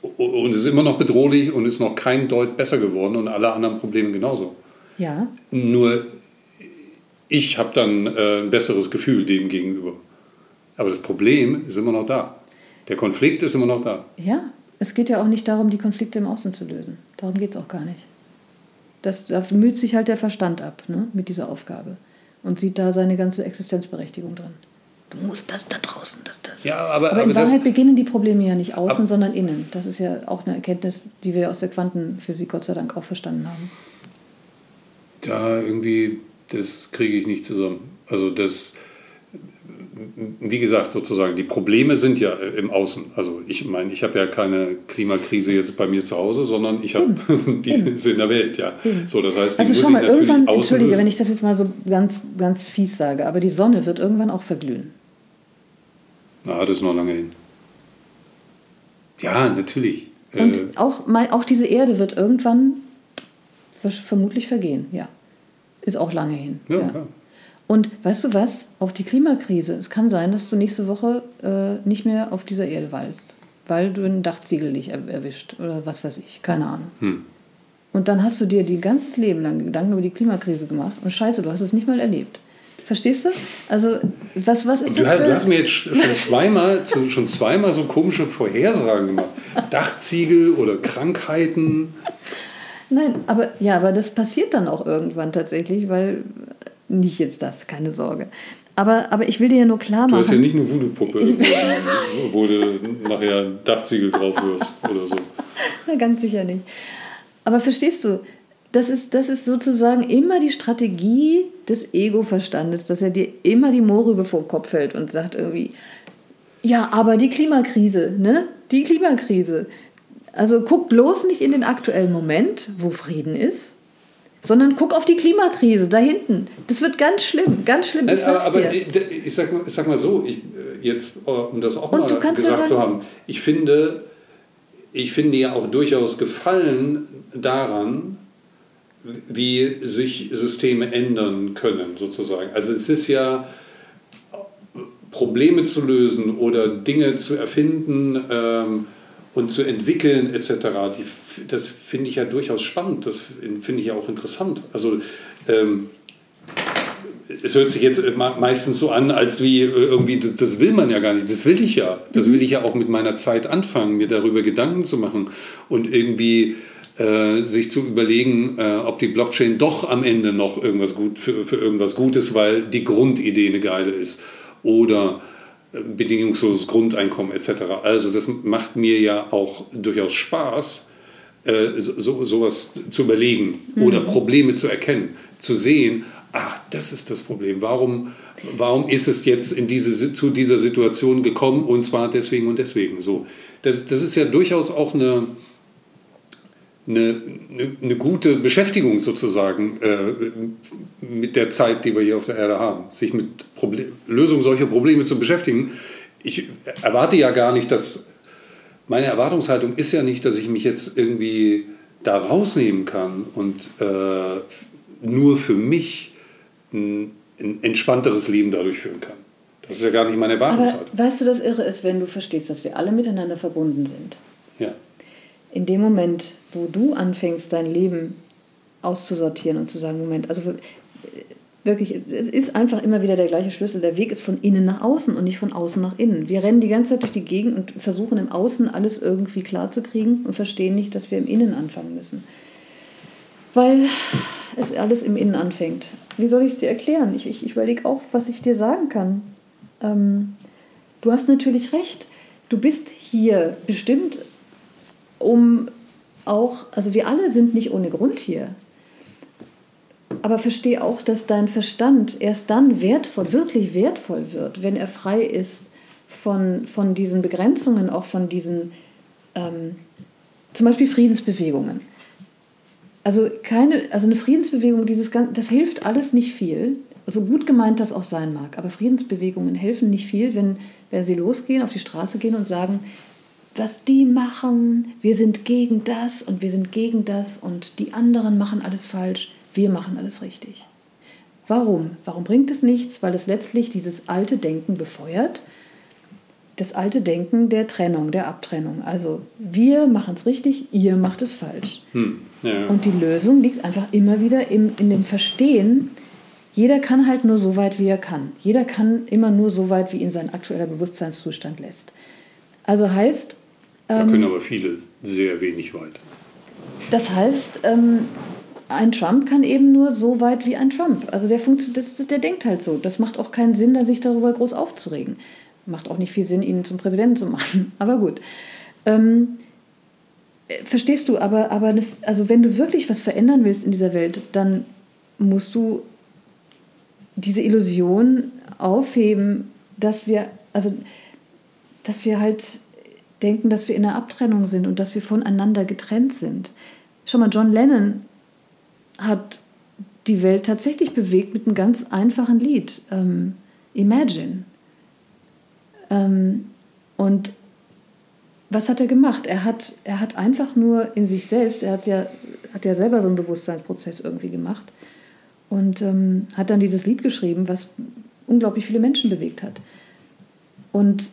Und es ist immer noch bedrohlich und ist noch kein Deut besser geworden und alle anderen Probleme genauso. Ja. Nur ich habe dann äh, ein besseres Gefühl dem gegenüber. Aber das Problem ist immer noch da. Der Konflikt ist immer noch da. Ja, es geht ja auch nicht darum, die Konflikte im Außen zu lösen. Darum geht es auch gar nicht. Das, da müht sich halt der Verstand ab ne, mit dieser Aufgabe und sieht da seine ganze Existenzberechtigung drin. Du musst das da draußen, das da. Ja, aber, aber in aber Wahrheit beginnen die Probleme ja nicht außen, ab, sondern innen. Das ist ja auch eine Erkenntnis, die wir aus der Quantenphysik Gott sei Dank auch verstanden haben. Da irgendwie, das kriege ich nicht zusammen. Also das, wie gesagt, sozusagen, die Probleme sind ja im Außen. Also ich meine, ich habe ja keine Klimakrise jetzt bei mir zu Hause, sondern ich habe [LAUGHS] die Eben. ist in der Welt, ja. Eben. So, das heißt, die also muss schau mal, irgendwann, entschuldige, wenn ich das jetzt mal so ganz, ganz fies sage, aber die Sonne wird irgendwann auch verglühen. Na, das ist noch lange hin. Ja, natürlich. Und äh, auch, auch diese Erde wird irgendwann vermutlich vergehen, ja. Ist auch lange hin. Ja, ja. Und weißt du was? Auch die Klimakrise. Es kann sein, dass du nächste Woche äh, nicht mehr auf dieser Erde weilst, weil du ein Dachziegel nicht er erwischt oder was weiß ich. Keine Ahnung. Hm. Und dann hast du dir die ganzes Leben lang Gedanken über die Klimakrise gemacht und scheiße, du hast es nicht mal erlebt. Verstehst du? Also, was, was ist du, das? Für du hast mir jetzt schon [LAUGHS] zweimal, schon zweimal so komische Vorhersagen gemacht. Dachziegel oder Krankheiten. Nein, aber ja, aber das passiert dann auch irgendwann tatsächlich, weil nicht jetzt das, keine Sorge. Aber, aber ich will dir ja nur klar machen. Du hast ja nicht eine Voodoo-Puppe, wo, [LAUGHS] wo du nachher Dachziegel drauf wirfst oder so. Na, ganz sicher nicht. Aber verstehst du, das ist, das ist sozusagen immer die Strategie des Ego-Verstandes, dass er dir immer die Mohrrübe vor den Kopf hält und sagt irgendwie, ja, aber die Klimakrise, ne? Die Klimakrise. Also guck bloß nicht in den aktuellen Moment, wo Frieden ist, sondern guck auf die Klimakrise da hinten. Das wird ganz schlimm, ganz schlimm. Ich aber, aber ich, ich, sag, ich sag mal so, ich, äh, jetzt, äh, um das auch Und mal gesagt ja zu haben, ich finde, ich finde ja auch durchaus Gefallen daran, wie sich Systeme ändern können, sozusagen. Also es ist ja Probleme zu lösen oder Dinge zu erfinden ähm, und zu entwickeln etc. Die, das finde ich ja durchaus spannend, das finde ich ja auch interessant. Also ähm, es hört sich jetzt meistens so an, als wie irgendwie, das will man ja gar nicht, das will ich ja. Das mhm. will ich ja auch mit meiner Zeit anfangen, mir darüber Gedanken zu machen und irgendwie äh, sich zu überlegen, äh, ob die Blockchain doch am Ende noch irgendwas gut für, für irgendwas Gutes, weil die Grundidee eine geile ist oder äh, bedingungsloses Grundeinkommen etc. Also das macht mir ja auch durchaus Spaß, äh, so, sowas zu überlegen mhm. oder Probleme zu erkennen, zu sehen, ah, das ist das Problem. Warum, warum ist es jetzt in diese, zu dieser Situation gekommen und zwar deswegen und deswegen so. Das, das ist ja durchaus auch eine, eine, eine, gute Beschäftigung sozusagen äh, mit der Zeit, die wir hier auf der Erde haben, sich mit Problem, Lösung solcher Probleme zu beschäftigen. Ich erwarte ja gar nicht, dass meine Erwartungshaltung ist ja nicht, dass ich mich jetzt irgendwie da rausnehmen kann und äh, nur für mich ein, ein, entspannteres Leben dadurch führen kann. Das ist ja gar nicht meine Erwartungshaltung. Aber weißt du, das Irre ist, wenn du verstehst, dass wir alle miteinander verbunden sind. Ja in dem Moment, wo du anfängst, dein Leben auszusortieren und zu sagen, Moment, also wirklich, es ist einfach immer wieder der gleiche Schlüssel. Der Weg ist von innen nach außen und nicht von außen nach innen. Wir rennen die ganze Zeit durch die Gegend und versuchen im Außen alles irgendwie klar zu kriegen und verstehen nicht, dass wir im Innen anfangen müssen. Weil es alles im Innen anfängt. Wie soll ich es dir erklären? Ich, ich, ich überlege auch, was ich dir sagen kann. Ähm, du hast natürlich recht. Du bist hier bestimmt um auch, also wir alle sind nicht ohne Grund hier. Aber verstehe auch, dass dein Verstand erst dann wertvoll, wirklich wertvoll wird, wenn er frei ist von, von diesen Begrenzungen, auch von diesen, ähm, zum Beispiel Friedensbewegungen. Also, keine, also eine Friedensbewegung, dieses, das hilft alles nicht viel, so gut gemeint das auch sein mag. Aber Friedensbewegungen helfen nicht viel, wenn, wenn sie losgehen, auf die Straße gehen und sagen, was die machen, wir sind gegen das und wir sind gegen das und die anderen machen alles falsch, wir machen alles richtig. Warum? Warum bringt es nichts? Weil es letztlich dieses alte Denken befeuert. Das alte Denken der Trennung, der Abtrennung. Also wir machen es richtig, ihr macht es falsch. Hm, ja. Und die Lösung liegt einfach immer wieder im, in dem Verstehen, jeder kann halt nur so weit, wie er kann. Jeder kann immer nur so weit, wie ihn sein aktueller Bewusstseinszustand lässt. Also heißt, da können ähm, aber viele sehr wenig weit. Das heißt, ähm, ein Trump kann eben nur so weit wie ein Trump. Also der, das, der denkt halt so. Das macht auch keinen Sinn, sich darüber groß aufzuregen. Macht auch nicht viel Sinn, ihn zum Präsidenten zu machen. [LAUGHS] Aber gut. Ähm, verstehst du, aber, aber eine, also wenn du wirklich was verändern willst in dieser Welt, dann musst du diese Illusion aufheben, dass wir, also, dass wir halt denken, dass wir in einer Abtrennung sind und dass wir voneinander getrennt sind. Schon mal, John Lennon hat die Welt tatsächlich bewegt mit einem ganz einfachen Lied, ähm, Imagine. Ähm, und was hat er gemacht? Er hat, er hat einfach nur in sich selbst, er hat ja, hat ja selber so einen Bewusstseinsprozess irgendwie gemacht und ähm, hat dann dieses Lied geschrieben, was unglaublich viele Menschen bewegt hat. Und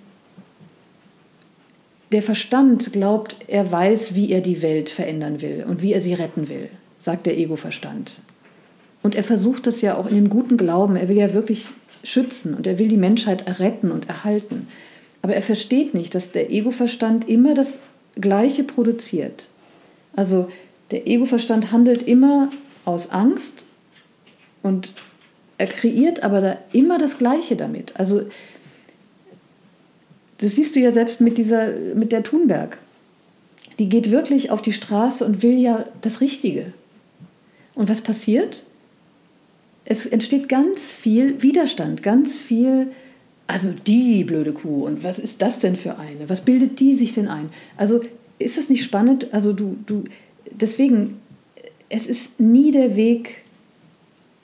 der Verstand glaubt, er weiß, wie er die Welt verändern will und wie er sie retten will, sagt der Ego-Verstand. Und er versucht das ja auch in dem guten Glauben. Er will ja wirklich schützen und er will die Menschheit erretten und erhalten. Aber er versteht nicht, dass der Ego-Verstand immer das Gleiche produziert. Also der Ego-Verstand handelt immer aus Angst und er kreiert aber da immer das Gleiche damit. Also das siehst du ja selbst mit, dieser, mit der Thunberg. Die geht wirklich auf die Straße und will ja das Richtige. Und was passiert? Es entsteht ganz viel Widerstand, ganz viel, also die blöde Kuh und was ist das denn für eine? Was bildet die sich denn ein? Also ist es nicht spannend? Also du, du, deswegen, es ist nie der Weg,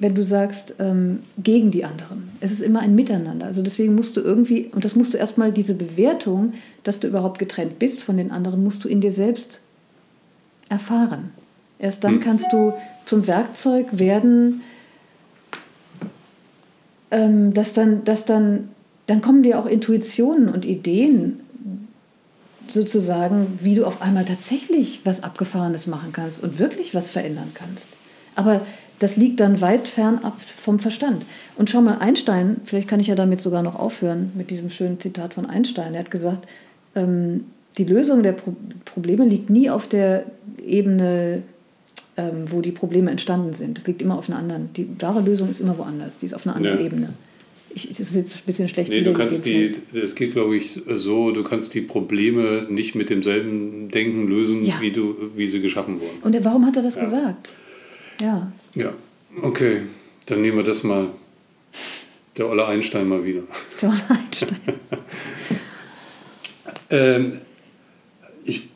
wenn du sagst, ähm, gegen die anderen. Es ist immer ein Miteinander. Also deswegen musst du irgendwie, und das musst du erstmal, diese Bewertung, dass du überhaupt getrennt bist von den anderen, musst du in dir selbst erfahren. Erst dann hm. kannst du zum Werkzeug werden, ähm, dass dann, dass dann, dann kommen dir auch Intuitionen und Ideen sozusagen, wie du auf einmal tatsächlich was Abgefahrenes machen kannst und wirklich was verändern kannst. Aber das liegt dann weit fernab vom Verstand. Und schau mal, Einstein, vielleicht kann ich ja damit sogar noch aufhören, mit diesem schönen Zitat von Einstein. Er hat gesagt, ähm, die Lösung der Pro Probleme liegt nie auf der Ebene, ähm, wo die Probleme entstanden sind. Das liegt immer auf einer anderen. Die wahre Lösung ist immer woanders. Die ist auf einer anderen ja. Ebene. Ich, das ist jetzt ein bisschen schlecht. Nee, du kannst die, das geht glaube ich so, du kannst die Probleme nicht mit demselben Denken lösen, ja. wie, du, wie sie geschaffen wurden. Und warum hat er das ja. gesagt? Ja. Ja, okay. Dann nehmen wir das mal. Der Olle Einstein mal wieder. Der Olle Einstein. [LAUGHS] ähm, ich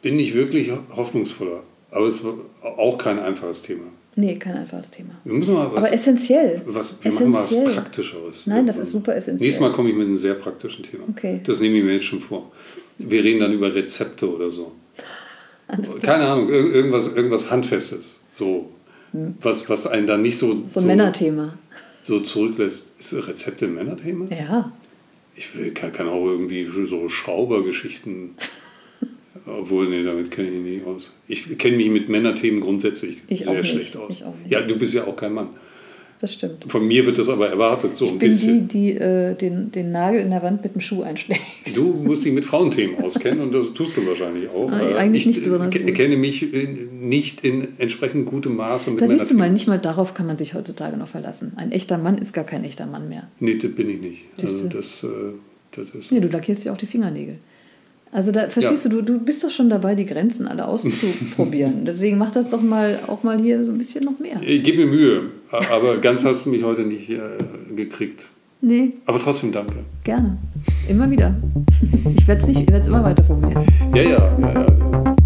bin nicht wirklich hoffnungsvoller, aber es war auch kein einfaches Thema. Nee, kein einfaches Thema. Wir müssen mal was, aber essentiell. Was, wir essentiell. machen mal was Praktischeres. Nein, das ist super essentiell. Nächstes Mal komme ich mit einem sehr praktischen Thema. Okay. Das nehme ich mir jetzt schon vor. Wir reden dann über Rezepte oder so. Keine Ahnung, irgendwas, irgendwas Handfestes. So, hm. was, was einen dann nicht so. So ein Männerthema. So zurücklässt. Ist Rezepte ein Männerthema? Ja. Ich will, kann, kann auch irgendwie so Schraubergeschichten. [LAUGHS] Obwohl, nee, damit kenne ich mich nicht aus. Ich kenne mich mit Männerthemen grundsätzlich ich sehr schlecht aus. Ich auch nicht. Ja, du bist ja auch kein Mann das stimmt. Von mir wird das aber erwartet, so ich ein bin bisschen. die, die äh, den, den Nagel in der Wand mit dem Schuh einschlägt. Du musst dich mit Frauenthemen auskennen und das tust du wahrscheinlich auch. Äh, eigentlich ich nicht besonders Ich kenne mich nicht in entsprechend gutem Maße mit Da siehst du mal, nicht mal darauf kann man sich heutzutage noch verlassen. Ein echter Mann ist gar kein echter Mann mehr. Nee, das bin ich nicht. Also das, äh, das ist nee, du lackierst dir auch die Fingernägel. Also da verstehst ja. du, du, bist doch schon dabei, die Grenzen alle auszuprobieren. [LAUGHS] Deswegen mach das doch mal auch mal hier so ein bisschen noch mehr. Ich gebe mir Mühe, aber ganz hast du mich heute nicht äh, gekriegt. Nee. Aber trotzdem danke. Gerne. Immer wieder. Ich werde es immer weiter formulieren. Ja, ja, ja, ja.